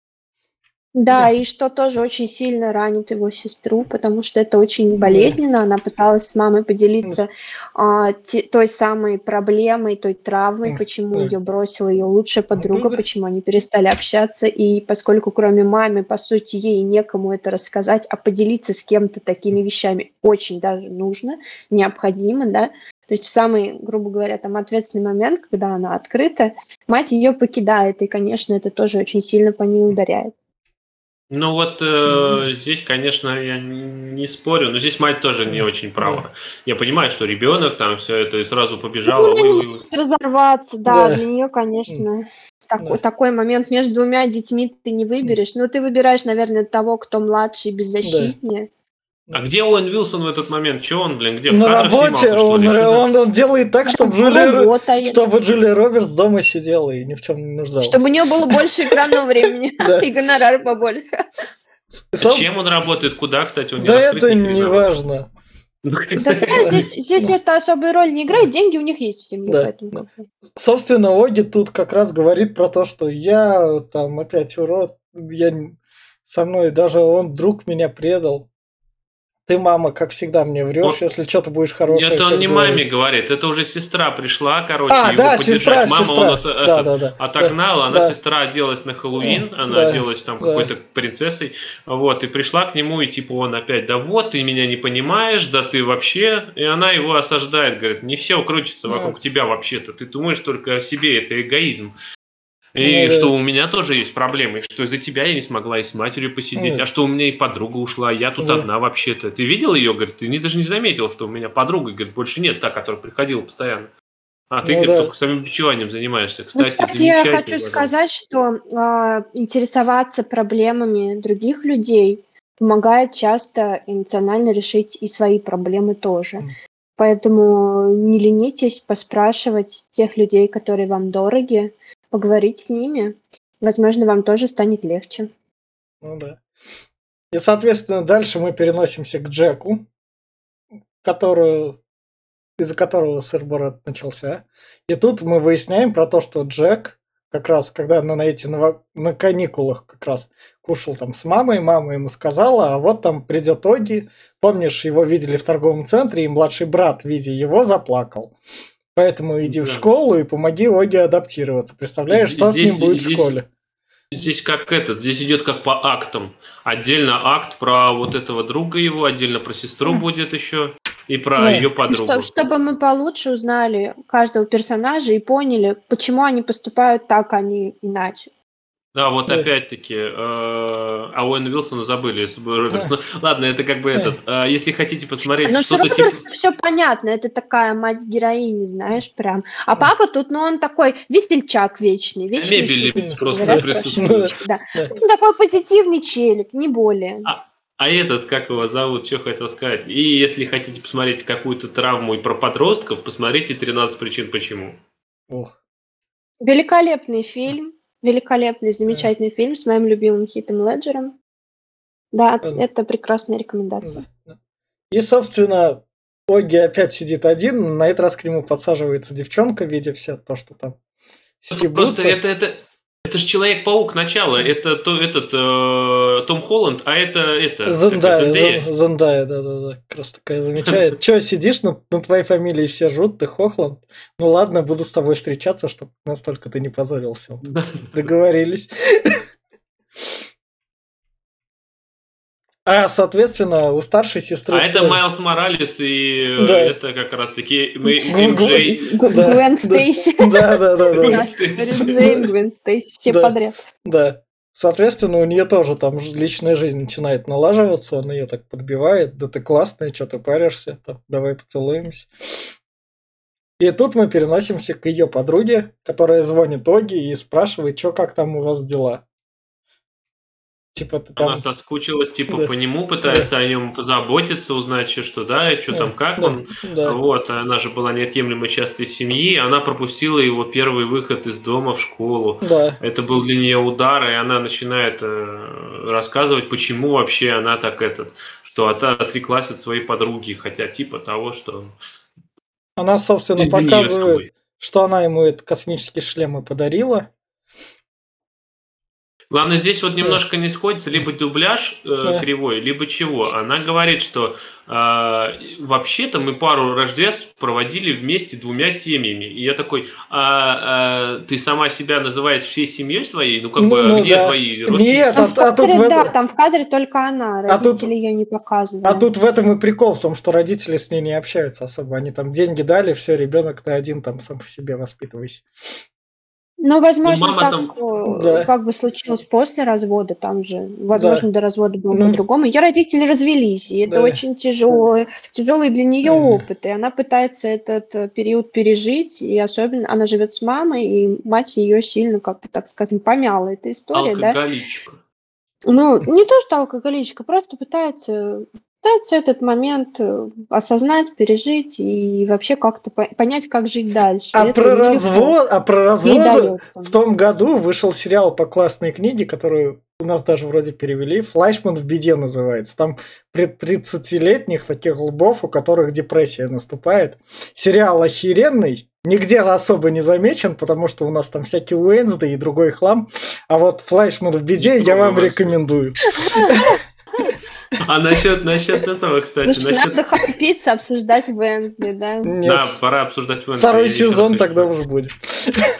Да, и что тоже очень сильно ранит его сестру, потому что это очень болезненно. Она пыталась с мамой поделиться а, те- той самой проблемой, той травмой, почему да. ее бросила ее лучшая подруга, да. почему они перестали общаться. И поскольку кроме мамы, по сути, ей некому это рассказать, а поделиться с кем-то такими вещами очень даже нужно, необходимо, да. То есть в самый, грубо говоря, там ответственный момент, когда она открыта, мать ее покидает, и, конечно, это тоже очень сильно по ней ударяет. Ну вот э, здесь, конечно, я не спорю, но здесь мать тоже не очень права. Я понимаю, что ребенок там все это и сразу побежал. Ну, ой, ой, ой. разорваться, да, Да. для нее, конечно, такой, Да. такой момент между двумя детьми ты не выберешь. Но ты выбираешь, наверное, того, кто младше и беззащитнее. А где Оуэн Вилсон в этот момент? Че он, блин, где? В На работе снимался, он, он, он делает так, чтобы Джулия, чтобы Джулия Робертс дома сидела и ни в чем не нуждалась. чтобы у нее было больше экранного времени [laughs] и гонорар побольше. А Чем он работает, куда, кстати, он не Да это не важно. Да, да, здесь, здесь это особую роль не играет, деньги у них есть в семье, Да, поэтому. Собственно, Оги тут как раз говорит про то, что я там опять урод, я со мной даже он друг меня предал. Ты, мама, как всегда мне врешь, Вот. если что-то будешь хорошее Это он не говорить». маме говорит, это уже сестра пришла, короче, А, его да, поддержать. сестра, Мама сестра. он это- да, это да, да. отогнала, она да. сестра оделась на Хэллоуин, Да, она да, оделась там да. какой-то принцессой, вот, и пришла к нему, и типа он опять, да вот, ты меня не понимаешь, да ты вообще, и она его осаждает, говорит, не все крутится Да. вокруг тебя вообще-то, ты думаешь только о себе, это эгоизм. И Ну, да. что у меня тоже есть проблемы, что из-за тебя я не смогла и с матерью посидеть, Да. а что у меня и подруга ушла, я тут Да. одна вообще-то. Ты видел ее, говорит, ты не, даже не заметил, что у меня подруга, говорит, больше нет, та, которая приходила постоянно. А ты, Ну, говорит, да. только самобичеванием занимаешься. Ну, Кстати, кстати, я хочу пожалуйста. сказать, что а, интересоваться проблемами других людей помогает часто эмоционально решить и свои проблемы тоже. М. Поэтому не ленитесь поспрашивать тех людей, которые вам дороги, поговорить с ними. Возможно, вам тоже станет легче. Ну да. И, соответственно, дальше мы переносимся к Джеку, которую, из-за которого сыр-бород начался. И тут мы выясняем про то, что Джек, как раз, когда на, на эти ново- на каникулах как раз кушал там с мамой, мама ему сказала, а вот там придет Оги, помнишь, его видели в торговом центре, и младший брат, видя его, заплакал. Поэтому иди в Да. школу и помоги Оги адаптироваться. Представляешь, что с Здесь- ним будет в здесь- школе? Здесь как этот, здесь идет как по актам. Отдельно акт про вот этого друга его, отдельно про сестру Мгм. будет еще, и про Ну, ее подругу. что- чтобы мы получше узнали каждого персонажа и поняли, почему они поступают так, а не иначе. Да, вот опять-таки, э, а Уэйна Вилсона забыли, если бы Робертс. Да. Ну, ладно, это как бы этот. э, если хотите посмотреть Но все что-то типа... все понятно, это такая мать героини, знаешь, прям. А папа тут, ну, он такой весельчак вечный, вечный шуточки, просто присутствует. да. Он такой позитивный челик, не более. А этот, как его зовут, что хотел сказать. И если хотите посмотреть какую-то травму и про подростков, посмотрите 13 причин почему. Ох. Великолепный фильм, великолепный, замечательный фильм с моим любимым Хитом Леджером. Да, Да. это прекрасная рекомендация. Да. И, собственно, Оги опять сидит один, на этот раз к нему подсаживается девчонка, видя все то, что там Просто стебутся. это, это, это это же Человек-паук начало, это то, этот э, Том Холланд, а это это Зендая, Зендая, Зендая, да, да, да, как раз такая замечает. [laughs] Че, сидишь на, на твоей фамилии все жрут, ты Хохланд? Ну ладно, буду с тобой встречаться, чтобы настолько ты не позорился. [laughs] Договорились. [laughs] А, соответственно, у старшей сестры... А это Майлз Моралес, и да. это как раз-таки Гвен Стейси. Да, да, да. Джейн, Гвен Стейси, все подряд. Да. Соответственно, у нее тоже там личная жизнь начинает налаживаться, он ее так подбивает, да ты классная, что ты паришься, там, давай поцелуемся. И тут мы переносимся к ее подруге, которая звонит Оги и спрашивает, что как там у вас дела. Типа ты там... Она соскучилась, типа, да. по нему, пытается да. о нем позаботиться, узнать, что да, и что да. там, как да. он. Да. Вот, она же была неотъемлемой частью семьи, она пропустила его первый выход из дома в школу. Да. Это был для нее удар, и она начинает э, рассказывать, почему вообще она так этот, что от, отреклась от своей подруги, хотя типа того, что... Она, собственно, показывает, что она ему этот космический шлем и подарила, Главное, здесь вот немножко не сходится либо дубляж э, да. кривой, либо чего. Она говорит, что э, вообще-то мы пару рождеств проводили вместе двумя семьями. И я такой, а, а ты сама себя называешь всей семьей своей? Ну, как ну, бы, ну, где да. твои родственники? Нет, а, а, тут в да, там в кадре только она, родители а тут, ее не показывают. А тут в этом и прикол, в том, что родители с ней не общаются особо. Они там деньги дали, все, ребенок ты один там сам по себе воспитывайся. Ну, возможно, так там... Э, да. как бы случилось после развода, там же, возможно, да. до развода было ну... по-другому. Ее родители развелись, и это да. очень тяжелый, тяжелый для нее mm. опыт, и она пытается этот э, период пережить, и особенно она живет с мамой, и мать ее сильно, как бы так скажем, помяла эта история, да? Ну, не то, что алкоголичка, просто пытается пытается этот момент э, осознать, пережить и вообще как-то понять, как жить дальше. А про, развод, а про развод в том году вышел сериал по классной книге, которую у нас даже вроде перевели. «Флайшман в беде» называется. Там пред 30-летних таких лбов, у которых депрессия наступает. Сериал охеренный, нигде особо не замечен, потому что у нас там всякие Уэнсды и другой хлам. А вот «Флайшман в беде» я вам рекомендую. [laughs] А насчет, насчет этого, кстати... Слушай, насчет... надо хапиться, обсуждать Венсли, да? Нет. Да, пора обсуждать Венсли. Второй сезон тогда уже будет.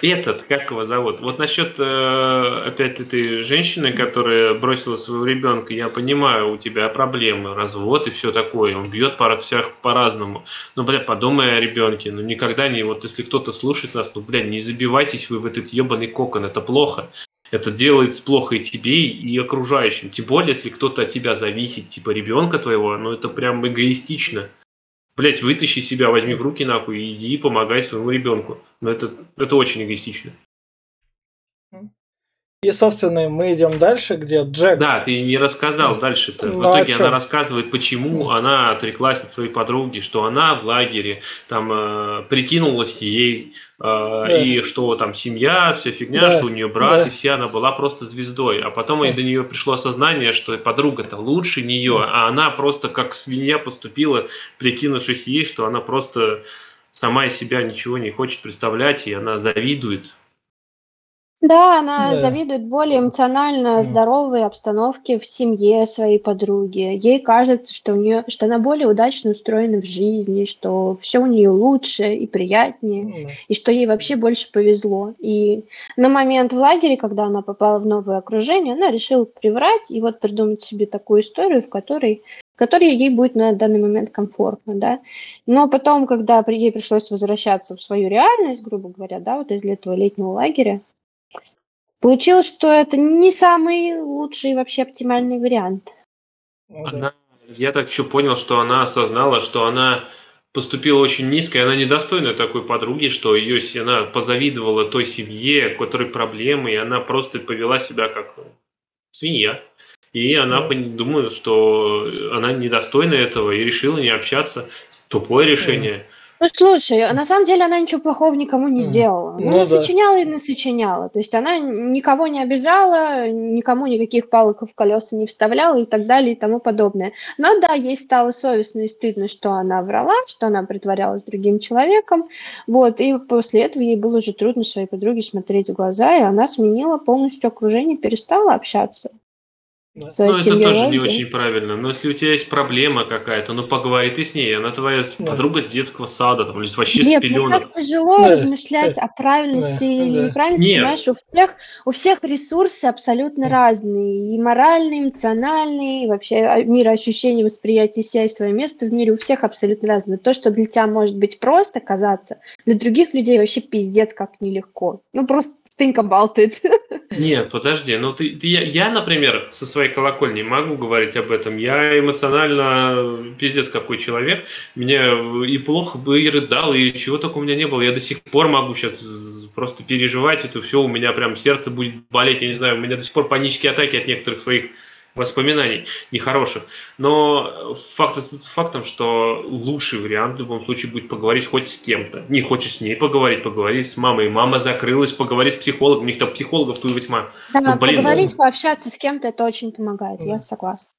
Этот, как его зовут? Вот насчет э, опять этой женщины, которая бросила своего ребенка, я понимаю, у тебя проблемы, развод и все такое. Он бьет по всех по-разному. Но, бля, подумай о ребенке. Ну, никогда не... Вот если кто-то слушает нас, ну, бля, не забивайтесь вы в этот ебаный кокон. Это плохо. Это делает плохо и тебе, и окружающим. Тем более, если кто-то от тебя зависит, типа ребенка твоего, ну это прям эгоистично. Блять, вытащи себя, возьми в руки нахуй иди помогай своему ребенку. Но это, это очень эгоистично. И, собственно, мы идем дальше, где Джек... Да, ты не рассказал дальше-то. Ну, в итоге а она рассказывает, почему она отреклась от своей подруги, что она в лагере, там, э, прикинулась ей, э, да. и что там семья, вся фигня, да. что у нее брат, да. и вся она была просто звездой. А потом да. до нее пришло осознание, что подруга-то лучше нее, да. а она просто как свинья поступила, прикинувшись ей, что она просто сама из себя ничего не хочет представлять, и она завидует да, она Да. завидует более эмоционально здоровой обстановке в семье своей подруги. Ей кажется, что у нее, что она более удачно устроена в жизни, что все у нее лучше и приятнее, Ну и что ей вообще больше повезло. И на момент в лагере, когда она попала в новое окружение, она решила приврать и вот придумать себе такую историю, в которой которой ей будет на данный момент комфортно, да. Но потом, когда ей пришлось возвращаться в свою реальность, грубо говоря, да, вот из этого летнего лагеря, Получилось, что это не самый лучший и вообще оптимальный вариант. Ну она, я так еще понял, что она осознала, что она поступила очень низко, и она недостойна такой подруги, что ее она позавидовала той семье, у которой проблемы, и она просто повела себя как свинья. И она mm. думала, что она недостойна этого, и решила не общаться. Тупое решение. Ну, слушай, а на самом деле она ничего плохого никому не сделала. Ну, Ну да. насочиняла и насочиняла. То есть она никого не обижала, никому никаких палок в колеса не вставляла и так далее и тому подобное. Но да, ей стало совестно и стыдно, что она врала, что она притворялась другим человеком. Вот, и после этого ей было уже трудно своей подруге смотреть в глаза, и она сменила полностью окружение, перестала общаться. Ну, это тоже не очень правильно. Но если у тебя есть проблема какая-то, ну поговори ты с ней. Она твоя Да. подруга с детского сада, там, или вообще Нет, с мне пеленок. так тяжело Да, размышлять о правильности да, или да. неправильности, Нет. понимаешь, у всех, у всех ресурсы абсолютно Да. разные, и моральные, и эмоциональные, и вообще а, мироощущение, восприятие себя и свое место в мире у всех абсолютно разное. То, что для тебя может быть просто казаться, для других людей вообще пиздец как нелегко. Ну, просто about [laughs] it. Нет, подожди, ну ты, ты- я, я, например, со своей колокольни могу говорить об этом. Я эмоционально э, пиздец какой человек. Мне э, и плохо бы, и рыдал, и чего только у меня не было. Я до сих пор могу сейчас просто переживать это все. У меня прям сердце будет болеть, я не знаю, у меня до сих пор панические атаки от некоторых своих воспоминаний нехороших. Но факт фактом, что лучший вариант в любом случае будет поговорить хоть с кем-то. Не хочешь с ней поговорить, поговори с мамой. Мама закрылась, поговори с психологом. У них там психологов тут тьма. Да, Ну, блин, поговорить, пообщаться с кем-то, это очень помогает, Да. я согласна.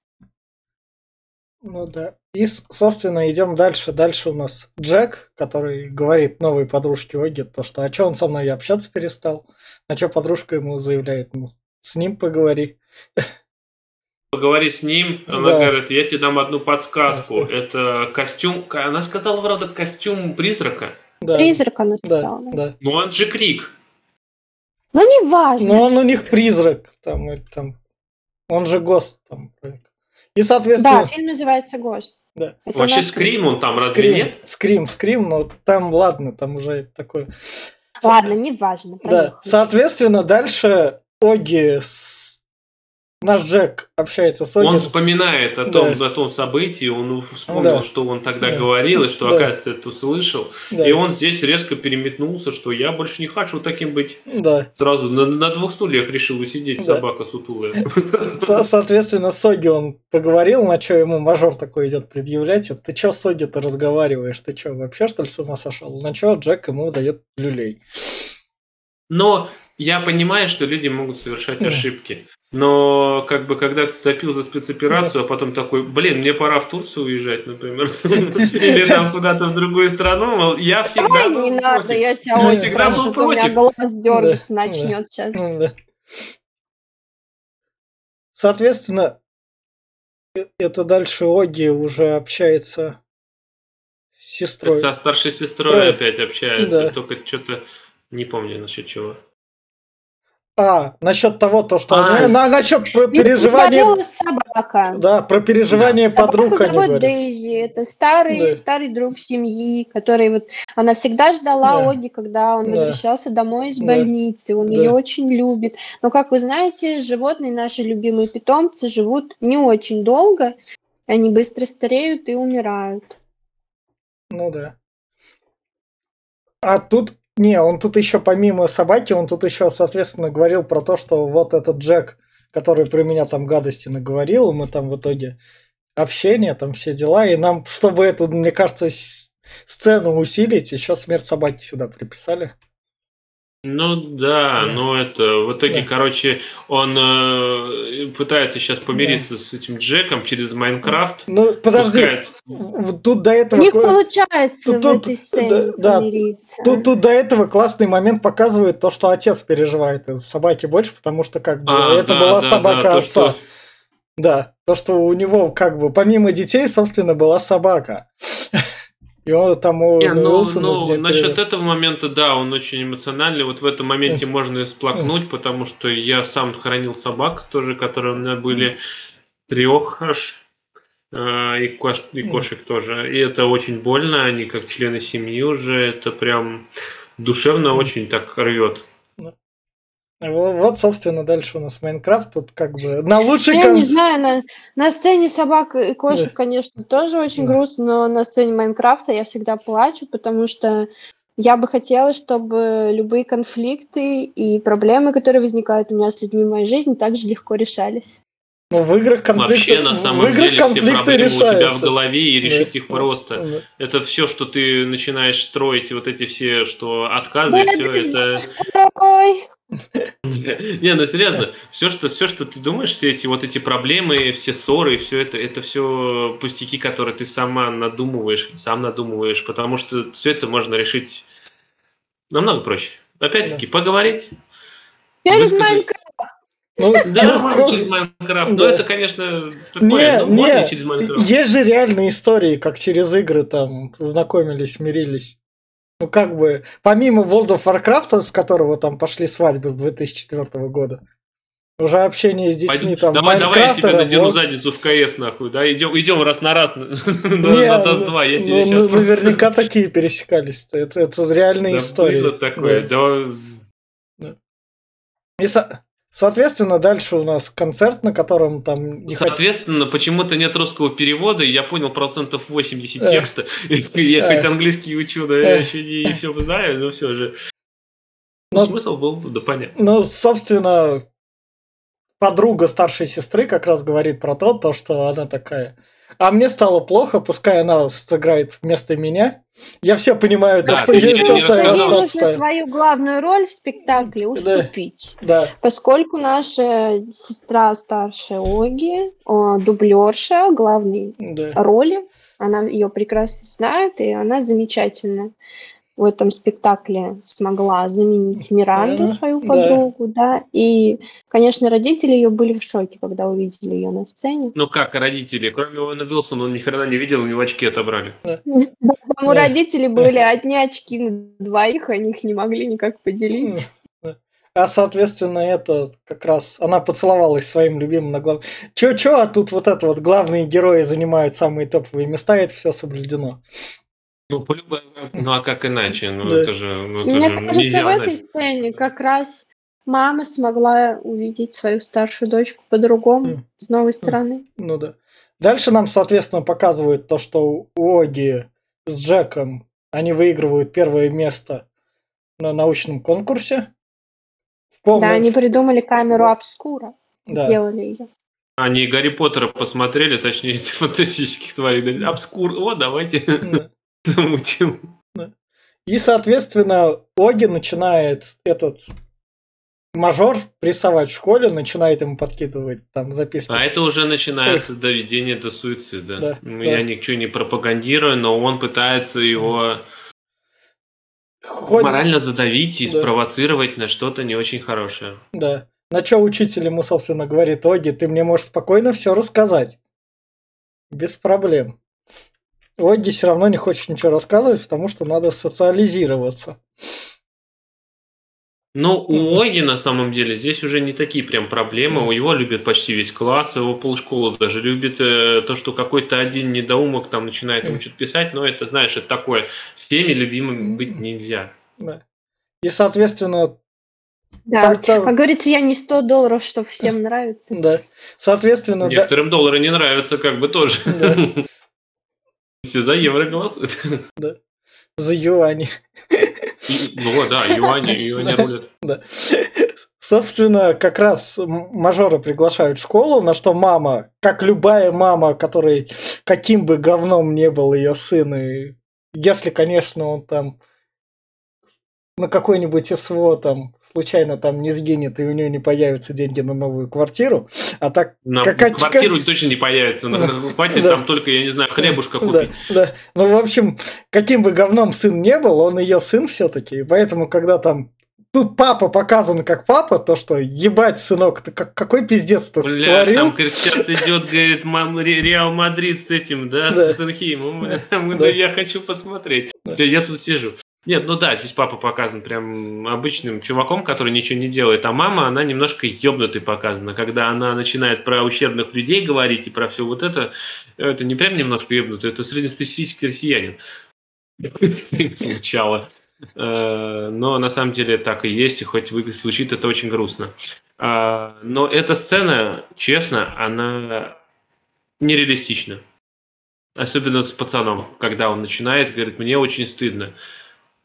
Ну да. И, собственно, идем дальше. Дальше у нас Джек, который говорит новой подружке Оге, то, что а что он со мной общаться перестал? А что подружка ему заявляет? Ну, с ним поговори. [laughs] Поговори с ним, она Да. говорит, я тебе дам одну подсказку. Ясно. Это костюм, она сказала, правда, костюм призрака. Да, Призрак она сказала. да. да. Но он же крик. Ну, не важно. Но он у них призрак. Там, или там. Он же ГОСТ. Там. И, соответственно... Да, фильм называется «Гость». Да. Это Вообще наш- скрим он там разве Скрим, нет? скрим, скрим, но там, ладно, там уже такое. Ладно, не важно. Да, соответственно, дальше Оги с... Наш Джек общается с Оги. Он вспоминает о том, Да. о том событии, он вспомнил, Да. что он тогда Да. говорил, и что, Да. оказывается, это услышал. Да, И он здесь резко переметнулся, что я больше не хочу таким быть. да. Сразу на, на двух стульях решил усидеть, Да. собака сутулая. Со- Соответственно, с Оги он поговорил, на что ему мажор такой идет предъявлять. Ты чё с Оги-то разговариваешь? Ты чё, вообще что ли с ума сошел? На что Джек ему дает люлей? Но я понимаю, что люди могут совершать Да. ошибки. Но как бы когда ты топил за спецоперацию, а потом такой, блин, мне пора в Турцию уезжать, например, или там куда-то в другую страну, я всегда Давай, был не надо, я тебя очень прошу, у меня голос дергаться начнет сейчас. Соответственно, это дальше Оги уже общается с сестрой. Со старшей сестрой опять общается, только что-то не помню насчет чего. А, насчет того, то, что... А. на, насчет про переживания... собака. Да, про переживания подруг Собаку зовут. Дейзи, это старый, Да. старый друг семьи, который вот, она всегда ждала Да. Оги, когда он Да. возвращался домой из Да. больницы, он Да. ее очень любит. Но, как вы знаете, животные, наши любимые питомцы, живут не очень долго, они быстро стареют и умирают. Ну да. А тут... Не, он тут еще помимо собаки, он тут еще, соответственно, говорил про то, что вот этот Джек, который про меня там гадости наговорил, мы там в итоге общение, там все дела, и нам, чтобы эту, мне кажется, сцену усилить, еще смерть собаки сюда приписали. Ну да, Да. но это в итоге, Да. короче, он э, пытается сейчас помириться с этим Джеком через Майнкрафт. Ну, подожди, пускает- тут до этого... ко- получается тут- в тут, этой сцене да, да, помириться. Тут, тут до этого классный момент показывает то, что отец переживает из собаки больше, потому что как бы А, это да, была да, собака да, то, отца. что- Да, то, что у него как бы помимо детей, собственно, была собака. И он там у Не, ну, Уилсона ну, насчет этого момента, да, он очень эмоциональный. Вот в этом моменте Мгм. можно и сплакнуть, потому что я сам хранил собак тоже, которые у меня были трех аж, э, и, кош- и кошек тоже. И это очень больно, они как члены семьи уже, это прям душевно очень так рвет. Во- Вот, собственно, дальше у нас Майнкрафт. Тут как бы на лучший Я не конц- знаю, на, на сцене собак и кошек, Да. конечно, тоже очень Да. грустно, но на сцене Майнкрафта я всегда плачу, потому что я бы хотела, чтобы любые конфликты и проблемы, которые возникают у меня с людьми в моей жизни, также легко решались. Ну, в играх конфликты, Вообще, на самом в играх деле, все конфликты проблемы у тебя в решаются. голове, и решить Да. их просто. Да. Это все, что ты начинаешь строить, вот эти все, что отказы, и все это... Ой, [laughs] Не, ну серьезно, все что, все, что ты думаешь, все эти вот эти проблемы, все ссоры, все это, это все пустяки, которые ты сама надумываешь, сам надумываешь, потому что все это можно решить намного проще. Опять-таки, поговорить. Высказать- Майнкрафт. Ну, Да, ну, хо- через Майнкрафт. Но Да. это, конечно, такое. Не, ну, можно через Майнкрафт. есть же реальные истории, как через игры там знакомились, мирились. Ну, как бы, помимо World of Warcraft, с которого там пошли свадьбы с 2004 года, уже общение с детьми Пойду- там давай, давай я тебе надену Roblox. задницу в КС, нахуй, да? Идем, идем раз на раз [laughs] на, Не, на ну, 2, я ну, тебе ну, сейчас... наверняка такие пересекались. Это, это реальные истории. Было такое, Да. да. И, со- соответственно, дальше у нас концерт, на котором там не хот- Соответственно, почему-то нет русского перевода, и я понял процентов 80 Э. текста. [laughs] Я хоть английский учу, да я еще не все знаю, но все же. Ну, смысл был, да, понятно. Ну, собственно, подруга старшей сестры как раз говорит про то, то, что она такая. А мне стало плохо, пускай она сыграет вместо меня. Я все понимаю, то, Да, что то, что я Ей нужно свою главную роль в спектакле уступить. Да, Поскольку наша сестра старшая Оги, о, дублерша главной да. роли, она ее прекрасно знает, и она замечательно в этом спектакле смогла заменить Миранду, Да, свою да. подругу, да. И, конечно, родители ее были в шоке, когда увидели ее на сцене. Ну как родители, кроме Оуэна Вилсона, он ни хрена не видел, у него очки отобрали. [laughs] У Да. родителей [laughs] были одни очки на двоих, они их не могли никак поделить. А, соответственно, это как раз она поцеловалась своим любимым на глав... Чё-чё, а тут вот это вот главные герои занимают самые топовые места, и это все соблюдено. Ну, полюб- ну а как иначе? Ну Да. это же, ну, это Мне же кажется, нельзя в этой сцене как раз мама смогла увидеть свою старшую дочку по-другому, М. с новой стороны. Ну да. Дальше нам, соответственно, показывают то, что у Оги с Джеком они выигрывают первое место на научном конкурсе. В Да, они придумали камеру обскура, Да. сделали ее. Они Гарри Поттера посмотрели, точнее, эти фантастических тварей. Обскур, о, давайте Да. Замутим. И, соответственно, Оги начинает этот мажор прессовать в школе, начинает ему подкидывать там записки. А это уже начинается доведение до суицида. Да, Ну, да. Я ничего не пропагандирую, но он пытается его Хоть- морально задавить и Да. спровоцировать на что-то не очень хорошее. Да. На что учитель ему, собственно, говорит, Оги, ты мне можешь спокойно все рассказать. Без проблем. Оги все равно не хочет ничего рассказывать, потому что надо социализироваться. Ну, у Оги на самом деле здесь уже не такие прям проблемы. У его любит почти весь класс, его полшколы даже любит э, то, что какой-то один недоумок там начинает ему что-то писать, но это, знаешь, это такое. Всеми любимым быть нельзя. Да. И, соответственно, Да. так-то- Как говорится, я не 100 долларов, чтобы всем нравится. да. Соответственно, да, Некоторым доллары не нравятся, как бы тоже. Да. [laughs] Все за евро голосуют. за юани. И- Ну да, юани, юани Да. рулят. Да. Собственно, как раз мажора приглашают в школу, на что мама, как любая мама, которой каким бы говном не был ее сын, и если, конечно, он там на какой-нибудь СВО там случайно там не сгинет, и у нее не появятся деньги на новую квартиру, а так На Как- как- квартиру точно не появится. Да. Хватит Да. там только, я не знаю, хлебушка Да, купить. да. Ну, в общем, каким бы говном сын не был, он ее сын все-таки. И поэтому, когда там тут папа показан как папа, то что ебать, сынок, ты как, какой пиздец ты Бля, створил? там, говорит, сейчас идет, говорит, мам, Ре- Реал Мадрид с этим, да, Да. с Тоттенхеймом. Да. [laughs] ну, Да. Я хочу посмотреть. Я- Я тут сижу. Нет, ну да, здесь папа показан прям обычным чуваком, который ничего не делает, а мама, она немножко ебнутой показана. Когда она начинает про ущербных людей говорить и про все вот это, это не прям немножко ебнутый, это среднестатистический россиянин. [laughs] Звучало. Э, Но на самом деле так и есть, и хоть звучит это очень грустно. А, Но эта сцена, честно, она нереалистична. Особенно с пацаном, когда он начинает, говорит, мне очень стыдно.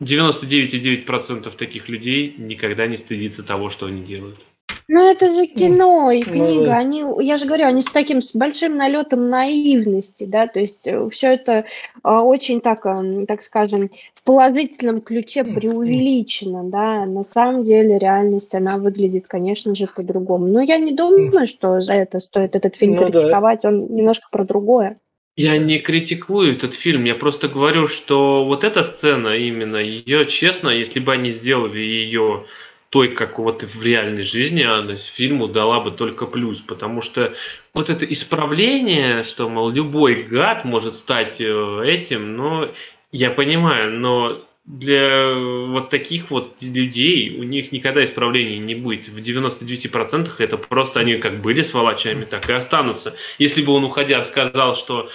99,9% таких людей никогда не стыдится того, что они делают. Ну, это же кино и книга. Ну, они, я же говорю, они с таким с большим налетом наивности, да, то есть э, все это а, очень так, а, так скажем, в положительном ключе преувеличено, да. На самом деле реальность, она выглядит, конечно же, по-другому. Но я не думаю, что за это стоит этот фильм ну, критиковать. Да. Он немножко про другое. Я не критикую этот фильм, я просто говорю, что вот эта сцена именно, ее, честно, если бы они сделали ее той, как вот в реальной жизни, она фильму дала бы только плюс, потому что вот это исправление, что, мол, любой гад может стать э, этим, но я понимаю, но для вот таких вот людей у них никогда исправлений не будет. В 99% это просто они как были сволочами, так и останутся. Если бы он, уходя, сказал, что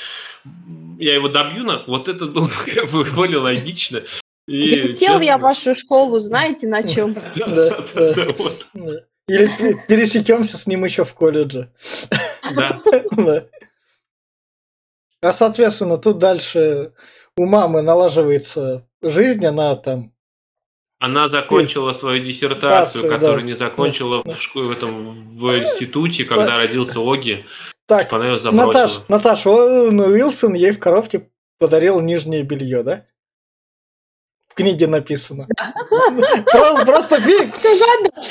я его добью, вот это было бы более логично. И, Летел честно... я в вашу школу, знаете, на чем? Или пересекемся с ним еще в колледже. Да. А соответственно, тут дальше у мамы налаживается жизнь, она там она закончила свою диссертацию, которую да. не закончила да. в, в этом в институте, когда да. родился Оги. Так, типа Наташ, Наташ, Уилсон ей в коробке подарил нижнее белье, да? Книге написано. Просто фильм.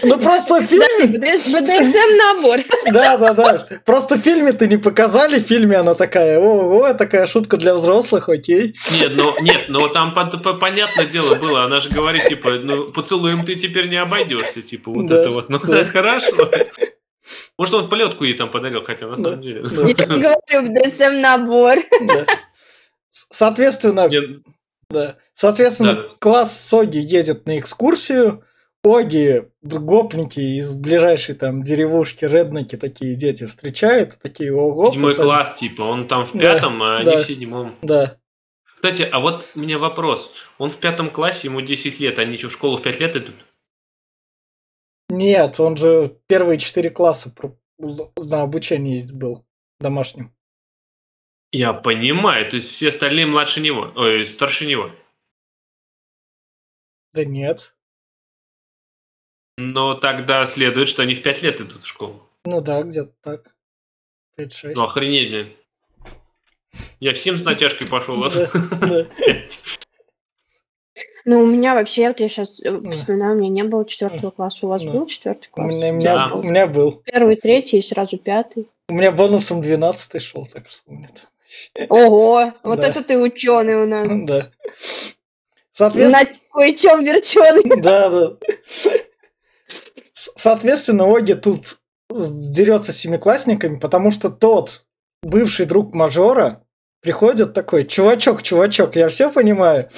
Ну просто в фильме. БДСМ набор. Да, да, да. Просто в фильме ты не показали, в фильме она такая, о, такая шутка для взрослых, окей. Нет, ну нет, но там понятное дело было, она же говорит, типа, ну поцелуем ты теперь не обойдешься, типа, вот это вот. Ну да, хорошо. Может, он полетку ей там подарил, хотя на самом деле. Я говорю, БДСМ набор. Соответственно, да. Соответственно, да. класс Соги едет на экскурсию. Оги, гопники из ближайшей там деревушки, редники такие дети встречают, такие ого. Седьмой пацаны. класс, типа, он там в пятом, да, а да, они в седьмом. Да. Кстати, а вот у меня вопрос. Он в пятом классе, ему 10 лет, они что, в школу в 5 лет идут? Нет, он же первые четыре класса на обучении был домашним. Я понимаю, то есть все остальные младше него, ой, старше него. Да нет. Но тогда следует, что они в 5 лет идут в школу. Ну да, где-то так. 5-6. Ну охренеть, блин. Я всем с [laughs] натяжкой пошел. [laughs] Ну, у меня вообще, вот я сейчас э, вспоминаю, у меня не было четвертого класса. У вас был четвертый класс? У меня, у меня был. Первый, третий и сразу пятый. У меня бонусом двенадцатый шел, так что у меня там Ого, [laughs] вот это ты ученый у нас. Да. Соответственно... На кое-чем верченый. [laughs] Да, да. Соответственно, Оги тут дерется с семиклассниками, потому что тот бывший друг мажора приходит такой, чувачок, чувачок, я все понимаю.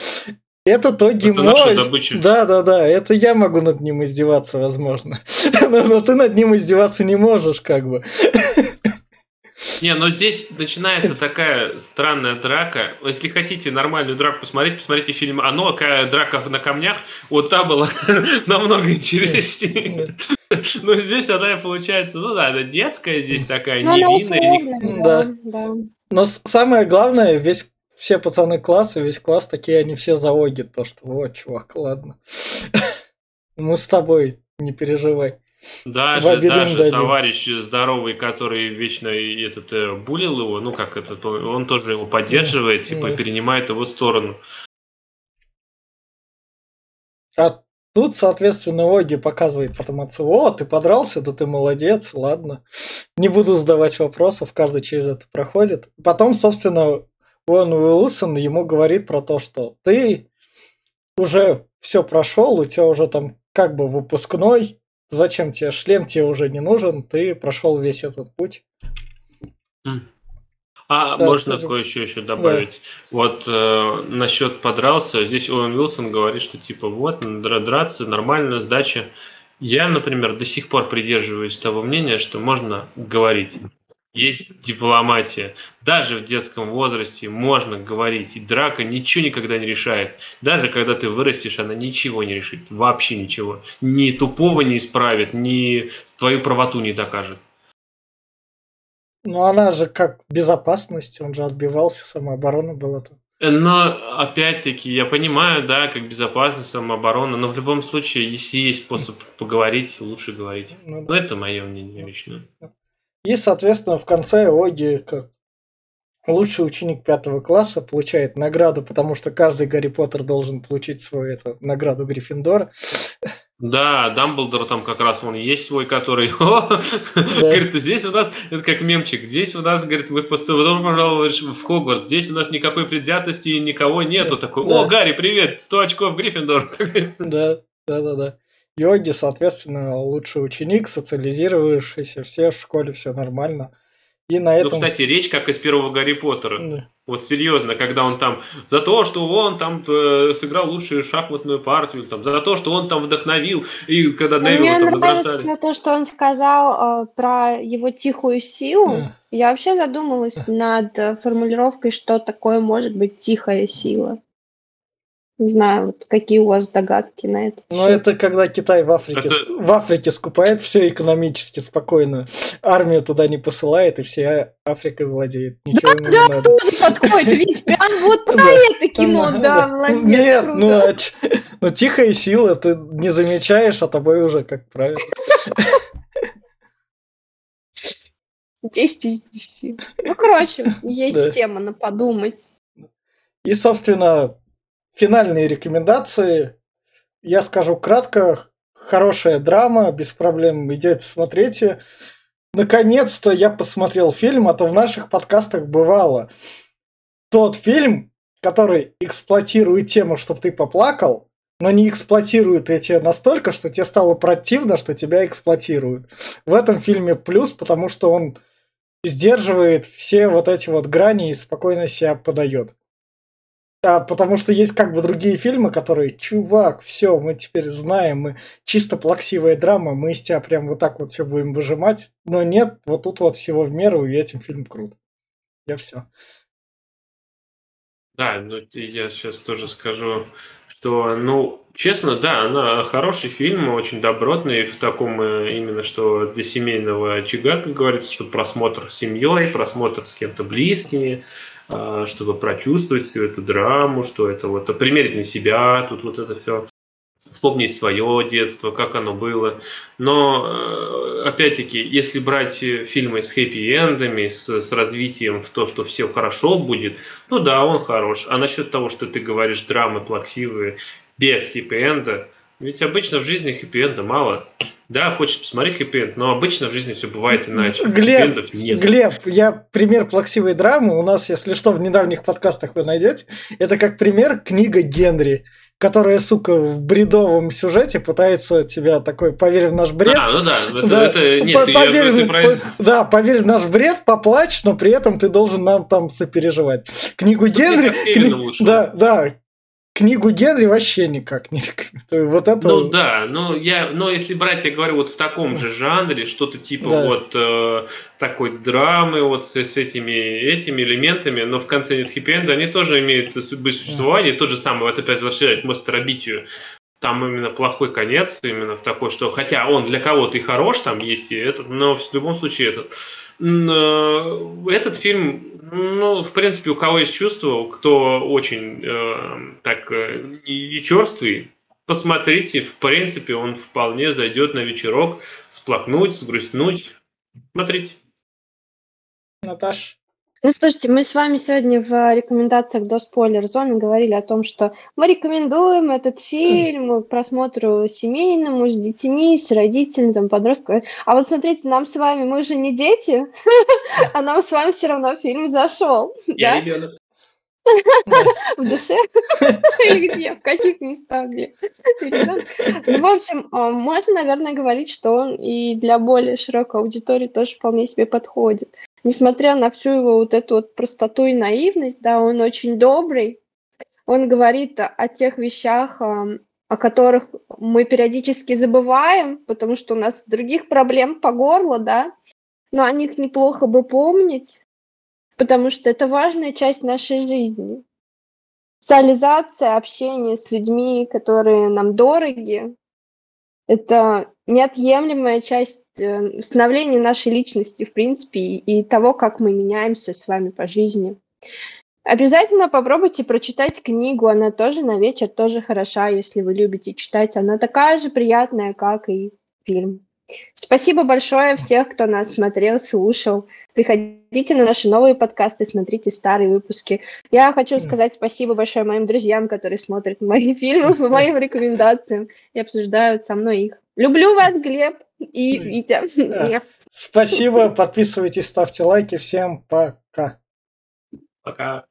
Это это мой. Да, да, да. Это я могу над ним издеваться, возможно. [laughs] но, но ты над ним издеваться не можешь, как бы. Не, но здесь начинается такая странная драка. Если хотите нормальную драку посмотреть, посмотрите фильм «Оно», какая драка на камнях. Вот та была [laughs] намного интереснее. Но здесь она получается, ну да, она детская здесь такая, ну, невинная. Да, да. Но самое главное, весь все пацаны класса, весь класс такие, они все заоги, то что, вот, чувак, ладно. [laughs] Мы с тобой, не переживай. Даже, даже товарищ здоровый, который вечно этот э, булил его, ну как этот, он тоже его поддерживает, типа перенимает его сторону. А тут, соответственно, Оги показывает потом отцу, о, ты подрался, да ты молодец, ладно. Не буду задавать вопросов, каждый через это проходит. Потом, собственно, Уэн Уилсон ему говорит про то, что ты уже все прошел, у тебя уже там как бы выпускной, зачем тебе шлем, тебе уже не нужен, ты прошел весь этот путь. А да, можно тоже... кое-что еще добавить? Да. Вот э, насчет подрался, здесь Оуэн Уилсон говорит, что типа вот, драться, нормальная сдача. Я, например, до сих пор придерживаюсь того мнения, что можно говорить есть дипломатия. Даже в детском возрасте можно говорить, и драка ничего никогда не решает. Даже когда ты вырастешь, она ничего не решит, вообще ничего. Ни тупого не исправит, ни твою правоту не докажет. Ну она же как безопасность, он же отбивался, самооборона была там. Но опять-таки я понимаю, да, как безопасность, самооборона, но в любом случае, если есть способ поговорить, лучше говорить. Ну, да. Но это мое мнение лично. И, соответственно, в конце Оги, как лучший ученик пятого класса, получает награду, потому что каждый Гарри Поттер должен получить свою эту награду Гриффиндора. Да, Дамблдор там как раз он есть свой, который [laughs] да. говорит, здесь у нас, это как мемчик, здесь у нас, говорит, вы потом пожалуй, в Хогвартс, здесь у нас никакой предвзятости никого нету. Такой, о. Гарри, привет, 100 очков Гриффиндор. Да, да, да, да. Йоги, соответственно, лучший ученик, социализировавшийся, все в школе, все нормально. И на ну, этом... Ну, кстати, речь как из первого Гарри Поттера. Да. Вот серьезно, когда он там за то, что он там э, сыграл лучшую шахматную партию, там, за то, что он там вдохновил, и когда Невилл Мне там нравится набросали. то, что он сказал э, про его тихую силу. Mm. Я вообще задумалась над э, формулировкой, что такое может быть тихая сила. Не знаю, вот какие у вас догадки на это? Ну, это когда Китай в Африке, это... в Африке скупает все экономически спокойно. Армию туда не посылает, и вся Африка владеет. Ничего да, да, не надо. тоже подходит. Ведь прям [laughs] вот про это кино, да, молодец. Нет, ну, а ну тихая сила, ты не замечаешь, а тобой уже, как правило. 10 из 10. Ну, короче, есть тема на подумать. И, собственно, финальные рекомендации. Я скажу кратко. Хорошая драма, без проблем идете смотрите. Наконец-то я посмотрел фильм, а то в наших подкастах бывало. Тот фильм, который эксплуатирует тему, чтобы ты поплакал, но не эксплуатирует эти настолько, что тебе стало противно, что тебя эксплуатируют. В этом фильме плюс, потому что он сдерживает все вот эти вот грани и спокойно себя подает. А, потому что есть как бы другие фильмы, которые, чувак, все, мы теперь знаем, мы чисто плаксивая драма, мы из тебя прям вот так вот все будем выжимать. Но нет, вот тут вот всего в меру, и этим фильм крут. Я все. Да, ну я сейчас тоже скажу, что, ну, честно, да, она хороший фильм, очень добротный, в таком э, именно, что для семейного очага, как говорится, что просмотр с семьей, просмотр с кем-то близкими, чтобы прочувствовать всю эту драму, что это вот примерить на себя, тут вот это все вспомнить свое детство, как оно было. Но, э, опять-таки, если брать фильмы с хэппи-эндами, с, с развитием в то, что все хорошо будет, ну да, он хорош. А насчет того, что ты говоришь, драмы плаксивые, без хэппи-энда, ведь обычно в жизни хэппи-энда мало. Да, хочешь посмотреть хэппи но обычно в жизни все бывает иначе. [laughs] Глеб, нет. Глеб, я пример плаксивой драмы. У нас, если что, в недавних подкастах вы найдете. Это как пример книга Генри которая, сука, в бредовом сюжете пытается тебя такой, поверь в наш бред. А, ну да, это, да, это нет, по, поверь, я, про... по, да, поверь в наш бред, поплачь, но при этом ты должен нам там сопереживать. Книгу Генри... Кни... Да, да, книгу Генри вообще никак не рекомендую. Вот это... Ну да, ну я, но если брать, я говорю, вот в таком же жанре, что-то типа да. вот э, такой драмы, вот с, с этими этими элементами, но в конце нет хэппи они тоже имеют судьбы существования, да. тот же самый, вот опять возвращаясь к Мостеробитию, там именно плохой конец, именно в такой, что хотя он для кого-то и хорош, там есть и этот, но в любом случае этот этот фильм, ну, в принципе, у кого есть чувство, кто очень э, так э, не черствый, посмотрите, в принципе, он вполне зайдет на вечерок, сплакнуть, сгрустнуть. Смотрите. Наташ? Ну, слушайте, мы с вами сегодня в рекомендациях до спойлер-зоны говорили о том, что мы рекомендуем этот фильм к просмотру семейному, с детьми, с родителями, там, подростками. А вот смотрите, нам с вами, мы же не дети, [laughs] а нам с вами все равно фильм зашел. Я ребенок. [laughs] В душе? [laughs] Или где? В каких местах? Где? Ну, в общем, а, можно, наверное, говорить, что он и для более широкой аудитории тоже вполне себе подходит несмотря на всю его вот эту вот простоту и наивность, да, он очень добрый, он говорит о тех вещах, о которых мы периодически забываем, потому что у нас других проблем по горло, да, но о них неплохо бы помнить, потому что это важная часть нашей жизни. Социализация, общение с людьми, которые нам дороги, это неотъемлемая часть э, становления нашей личности, в принципе, и того, как мы меняемся с вами по жизни. Обязательно попробуйте прочитать книгу, она тоже на вечер, тоже хороша, если вы любите читать. Она такая же приятная, как и фильм. Спасибо большое всех, кто нас смотрел, слушал. Приходите на наши новые подкасты, смотрите старые выпуски. Я хочу сказать спасибо большое моим друзьям, которые смотрят мои фильмы по моим [laughs] рекомендациям и обсуждают со мной их. Люблю вас, Глеб и Витя. [laughs] Спасибо, подписывайтесь, ставьте лайки. Всем пока. Пока.